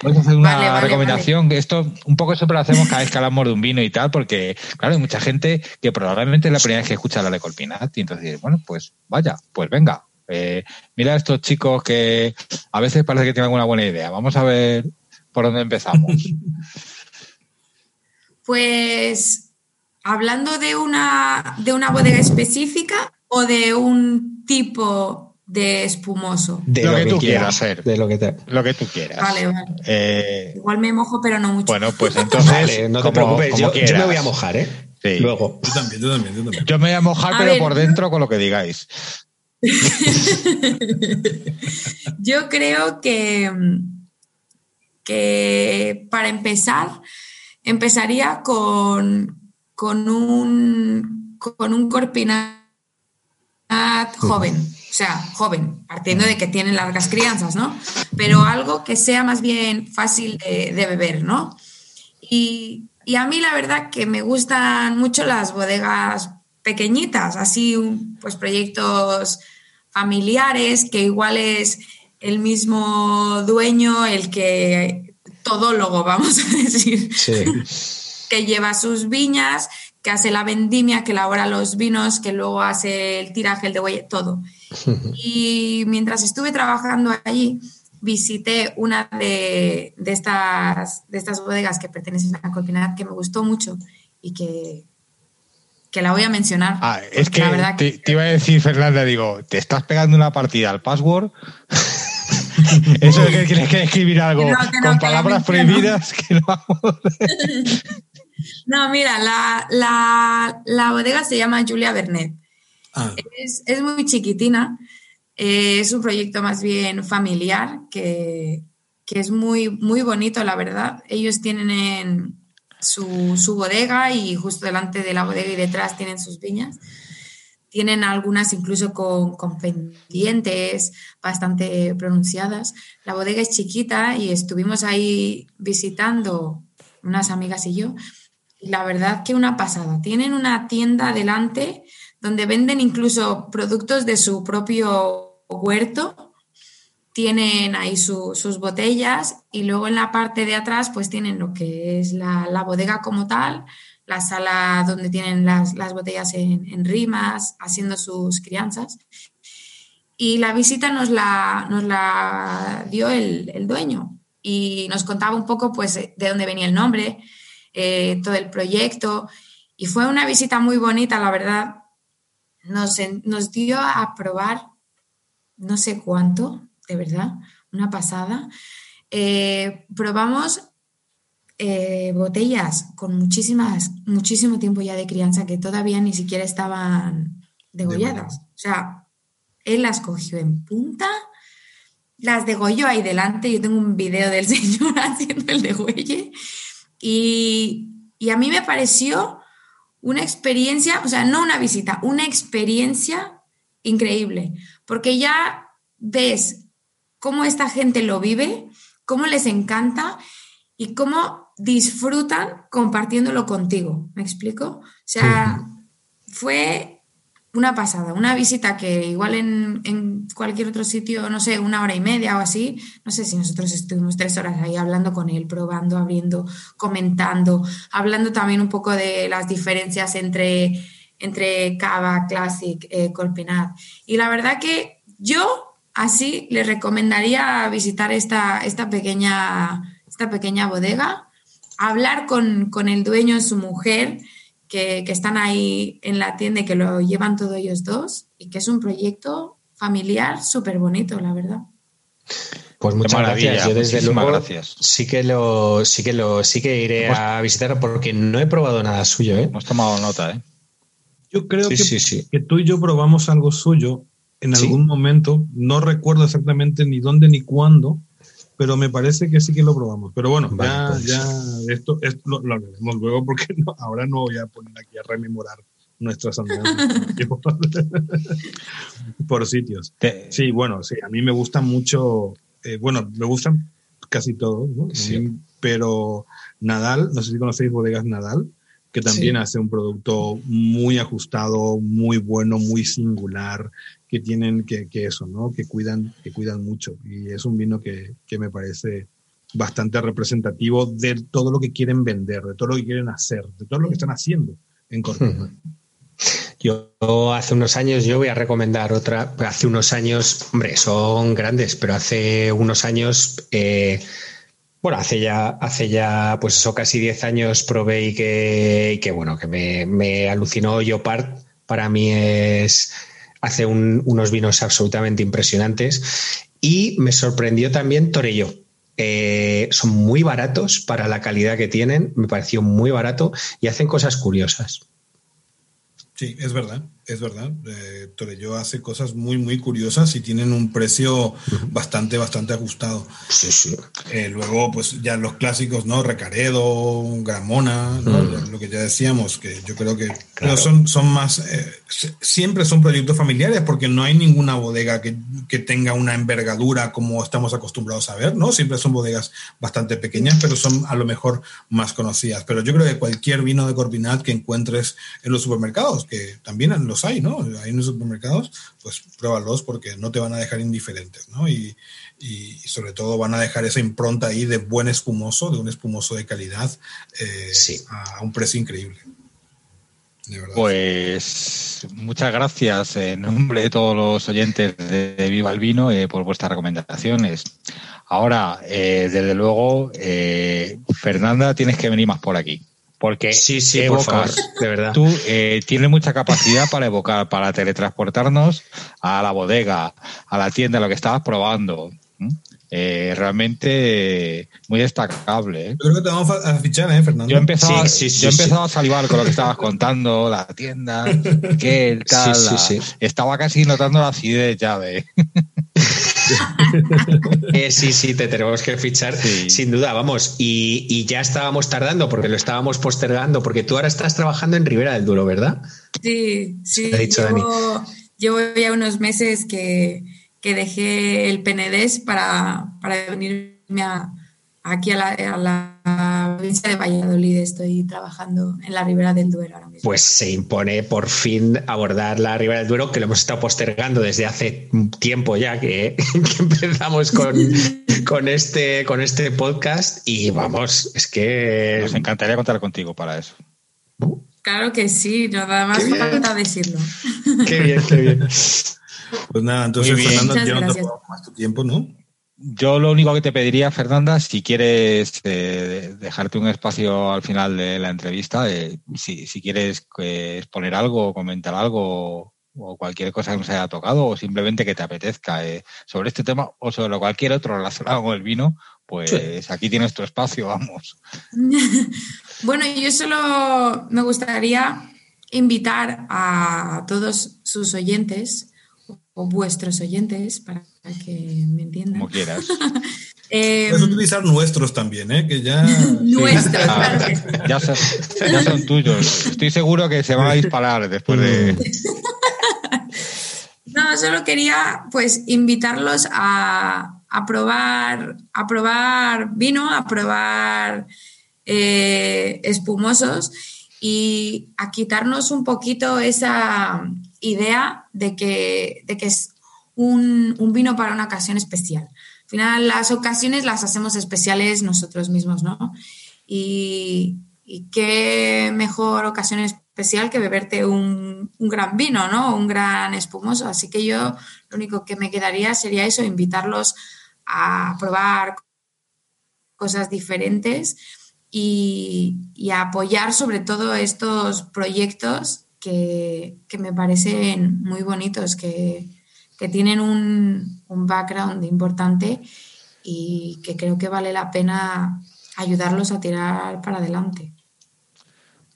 puedes hacer una recomendación. Esto un poco eso lo hacemos cada vez que hablamos de un vino y tal, porque, claro, hay mucha gente que probablemente es la primera vez que escucha la de Corpinat y entonces, bueno, pues vaya, pues venga. Eh, mira a estos chicos que a veces parece que tienen alguna buena idea. Vamos a ver por dónde empezamos. Pues hablando de una, de una bodega específica o de un tipo de espumoso. De lo, que, tú quieras hacer. De lo que, te... lo que tú quieras. Vale, vale. Eh, Igual me mojo, pero no mucho. Bueno, pues entonces. no te preocupes, yo, me voy a mojar, ¿eh? Sí. Luego. Yo también, yo también, yo también. Yo me voy a mojar, pero por dentro con lo que digáis. yo creo que, que para empezar, empezaría con, con un, con un corpinat joven, o sea, joven, partiendo de que tiene largas crianzas, ¿no? Pero algo que sea más bien fácil de, beber, ¿no? Y, a mí la verdad que me gustan mucho las bodegas pequeñitas, así pues proyectos familiares que igual es el mismo dueño, el que todólogo, vamos a decir. Sí que lleva sus viñas, que hace la vendimia, que elabora los vinos, que luego hace el tiraje, el de huella, todo. Y mientras estuve trabajando allí, visité una de, estas, de estas bodegas que pertenecen a Corpinat que me gustó mucho y que, que la voy a mencionar. Ah, es que, te, iba a decir, Fernanda, digo, te estás pegando una partida al password. Eso es que tienes que escribir algo con palabras prohibidas que no No, mira, la, bodega se llama Julia Bernet. Ah. Es, muy chiquitina. Eh, es un proyecto más bien familiar que, es muy, muy bonito, la verdad. Ellos tienen su, su bodega y justo delante de la bodega y detrás tienen sus viñas tienen algunas incluso con, con, pendientes bastante pronunciadas. La bodega es chiquita y estuvimos ahí visitando unas amigas y yo. La verdad que una pasada. Tienen una tienda delante donde venden incluso productos de su propio huerto. Tienen ahí sus botellas y luego en la parte de atrás pues tienen lo que es la, la bodega como tal, la sala donde tienen las, botellas en, rimas, haciendo sus crianzas. Y la visita nos la, nos la dio el, dueño y nos contaba un poco pues, de dónde venía el nombre, eh, todo el proyecto. Y fue una visita muy bonita, la verdad. Nos, nos dio a probar no sé cuánto, de verdad, una pasada. Eh, probamos eh, botellas con muchísimas, muchísimo tiempo ya de crianza que todavía ni siquiera estaban degolladas. o sea, él las cogió en punta, las degolló ahí delante. Yo tengo un video del señor haciendo el degüelle. Y, y a mí me pareció una experiencia, o sea, no una visita, una experiencia increíble, porque ya ves cómo esta gente lo vive, cómo les encanta y cómo disfrutan compartiéndolo contigo. ¿Me explico? O sea, fue una pasada, una visita que igual en, cualquier otro sitio, no sé, una hora y media o así, no sé si nosotros estuvimos tres horas ahí hablando con él, probando, abriendo, comentando, hablando también un poco de las diferencias entre, entre Cava, Classic, eh. Y la verdad que yo así le recomendaría visitar esta, esta, pequeña, esta pequeña bodega hablar con, el dueño, su mujer, que, están ahí en la tienda y que lo llevan todos ellos dos y que es un proyecto familiar súper bonito, la verdad. Pues muchas gracias. Yo desde luego gracias. sí que lo sí que lo sí que iré a visitar porque no he probado nada suyo, ¿eh? Hemos tomado nota, ¿eh? Yo creo que, que, tú y yo probamos algo suyo en algún momento, no recuerdo exactamente ni dónde ni cuándo, pero me parece que sí que lo probamos. Pero bueno, ya, pues. ya esto, lo, lo, hablaremos luego porque ahora no voy a poner aquí a rememorar nuestras andanzas por sitios. Sí, bueno, sí, a mí me gustan mucho, eh, bueno, me gustan casi todos, ¿no? pero Nadal, no sé si conocéis bodegas Nadal, que también hace un producto muy ajustado, muy bueno, muy singular, que tienen que, que, eso, ¿no? Que cuidan, que cuidan mucho. Y es un vino que, que, me parece bastante representativo de todo lo que quieren vender, de todo lo que quieren hacer, de todo lo que están haciendo en Córdoba. Yo hace unos años, yo voy a recomendar otra, hace unos años, hombre, son grandes, pero hace unos años, eh, bueno, hace ya, hace ya, pues eso, casi 10 años probé y que, que bueno, que me, me alucinó Yopart. Para mí es, hace unos vinos absolutamente impresionantes. Y me sorprendió también Torello. Eh, son muy baratos para la calidad que tienen, me pareció muy barato y hacen cosas curiosas. Sí, es verdad es verdad. Eh, hace cosas muy, muy curiosas y tienen un precio bastante, bastante ajustado. Sí, sí. Eh, luego, pues ya los clásicos, ¿no? Recaredo, Gramona, mm. lo que ya decíamos, que yo creo que son, son más, eh, siempre son proyectos familiares porque no hay ninguna bodega que, que, tenga una envergadura como estamos acostumbrados a ver, ¿no? Siempre son bodegas bastante pequeñas, pero son a lo mejor más conocidas. Pero yo creo que cualquier vino de Corpinat que encuentres en los supermercados, que también en los hay, ¿no? Hay en los supermercados, pues pruébalos porque no te van a dejar indiferentes, ¿no? Y, sobre todo van a dejar esa impronta ahí de buen espumoso, de un espumoso de calidad eh, a, un precio increíble. Pues muchas gracias en nombre de todos los oyentes de Viva el Vino eh, por vuestras recomendaciones. Ahora, eh, desde luego, Fernanda, tienes que venir más por aquí. Porque sí, de verdad. Tú eh, tienes mucha capacidad para evocar, para teletransportarnos a la bodega, a la tienda, lo que estabas probando. eh, realmente muy destacable. ¿eh? Yo creo que te vamos a fichar, ¿eh, Fernando? Yo he empezado, yo he empezado a salivar con lo que estabas contando, la tienda, que tal. estaba casi notando la acidez ya de. Eh, sí, sí, te tenemos que fichar, sin duda, vamos. Y, ya estábamos tardando porque lo estábamos postergando, porque tú ahora estás trabajando en Ribera del Duro, ¿verdad? Sí, sí. llevo, llevo ya unos meses que, que dejé el PNDES para, venirme aquí a la, provincia de Valladolid. Estoy trabajando en la Ribera del Duero ahora mismo. Pues se impone por fin abordar la Ribera del Duero, que lo hemos estado postergando desde hace tiempo ya que, empezamos con, este, con este podcast. Y vamos, es que. Nos encantaría contar contigo para eso. Claro que sí, nada más falta decirlo. Qué bien, qué bien. Pues nada, entonces Fernanda, yo no te puedo más tu tiempo, ¿no? Yo lo único que te pediría, Fernanda, si quieres eh, dejarte un espacio al final de la entrevista, eh, si, si, quieres eh, exponer algo, comentar algo o cualquier cosa que nos haya tocado o simplemente que te apetezca sobre este tema o sobre cualquier otro relacionado con el vino, pues aquí tienes tu espacio, vamos. bueno, yo solo me gustaría invitar a todos sus oyentes o vuestros oyentes, para que me entiendan. Como quieras. eh, Puedes utilizar nuestros también, ¿eh? Que ya... nuestros, ah, ya, son, ya, son, tuyos. Estoy seguro que se van a disparar después de... no, solo quería pues invitarlos a, a probar, a probar vino, a probar eh, espumosos y a quitarnos un poquito esa idea de que, de que es un, vino para una ocasión especial. Al final, las ocasiones las hacemos especiales nosotros mismos, ¿no? Y, qué mejor ocasión especial que beberte un, un, gran vino, ¿no? Un gran espumoso. Así que yo lo único que me quedaría sería eso, invitarlos a probar cosas diferentes y, y a apoyar sobre todo estos proyectos que, me parecen muy bonitos, que, tienen un, background importante y que creo que vale la pena ayudarlos a tirar para adelante.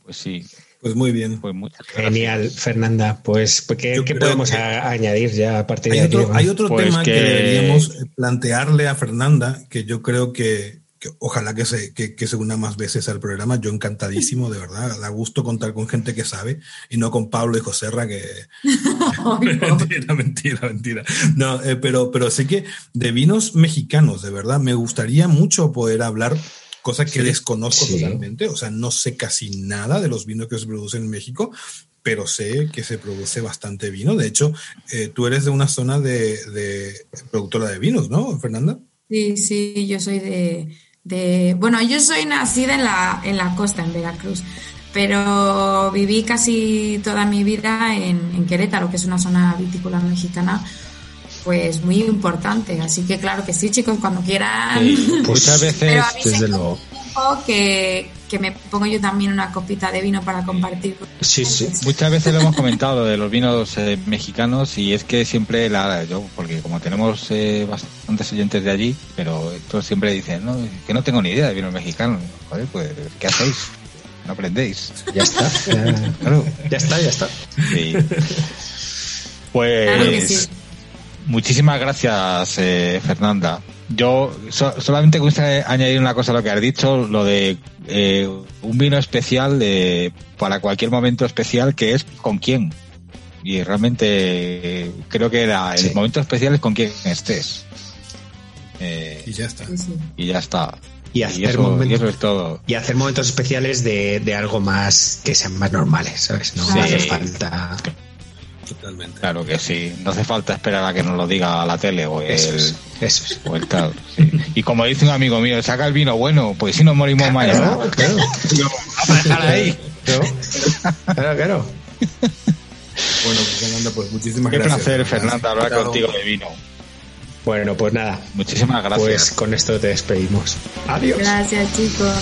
Pues sí. Pues muy bien. Pues Genial, Fernanda. Pues, ¿qué, podemos añadir ya a partir de hay Otro, hay otro pues tema que deberíamos plantearle a Fernanda, que yo creo que ojalá que se, que, se una más veces al programa. Yo encantadísimo, de verdad. Da gusto contar con gente que sabe y no con Pablo y José Ra que. mentira, mentira, mentira. No, eh, pero, pero sé que de vinos mexicanos, de verdad, me gustaría mucho poder hablar, cosa que desconozco totalmente. O sea, no sé casi nada de los vinos que se producen en México, pero sé que se produce bastante vino. De hecho, eh, tú eres de una zona de, de productora de vinos, ¿no, Fernanda? Sí, sí, yo soy de, bueno, yo soy nacida en la, en la costa, en Veracruz, pero viví casi toda mi vida en, Querétaro, que es una zona vitícola mexicana, pues muy importante. Así que claro que sí, chicos, cuando quieran. muchas veces, desde luego que, me pongo yo también una copita de vino para compartir. Sí, sí. Muchas veces lo hemos comentado de los vinos eh, mexicanos y es que siempre la yo, porque como tenemos eh, bastantes oyentes de allí, pero todos siempre dicen, no, que no tengo ni idea de vinos mexicanos. Joder, pues, ¿qué hacéis? No aprendéis. Ya está. Ya, está, ya está. Pues. Muchísimas gracias, eh, Fernanda. Yo solamente gusta añadir una cosa a lo que has dicho, lo de eh, un vino especial de, para cualquier momento especial, que es con quién. Y realmente eh, creo que era el momento especial es con quien estés. Eh, y ya está. Y ya está. Y, hacer momentos, es todo. Y hacer momentos especiales de, de, algo más que sean más normales, ¿sabes? No hace falta Totalmente. Claro que sí. No hace falta esperar a que nos lo diga la tele o el, eso es, O el tal. Y como dice un amigo mío, saca el vino bueno, pues si nos morimos mañana. Claro, Vamos a dejar ahí. Claro, claro. Bueno, pues Fernanda, pues muchísimas Qué gracias. placer, Fernanda, hablar contigo de vino. Bueno, pues nada. Muchísimas gracias. Pues con esto te despedimos. Adiós. Gracias, chicos.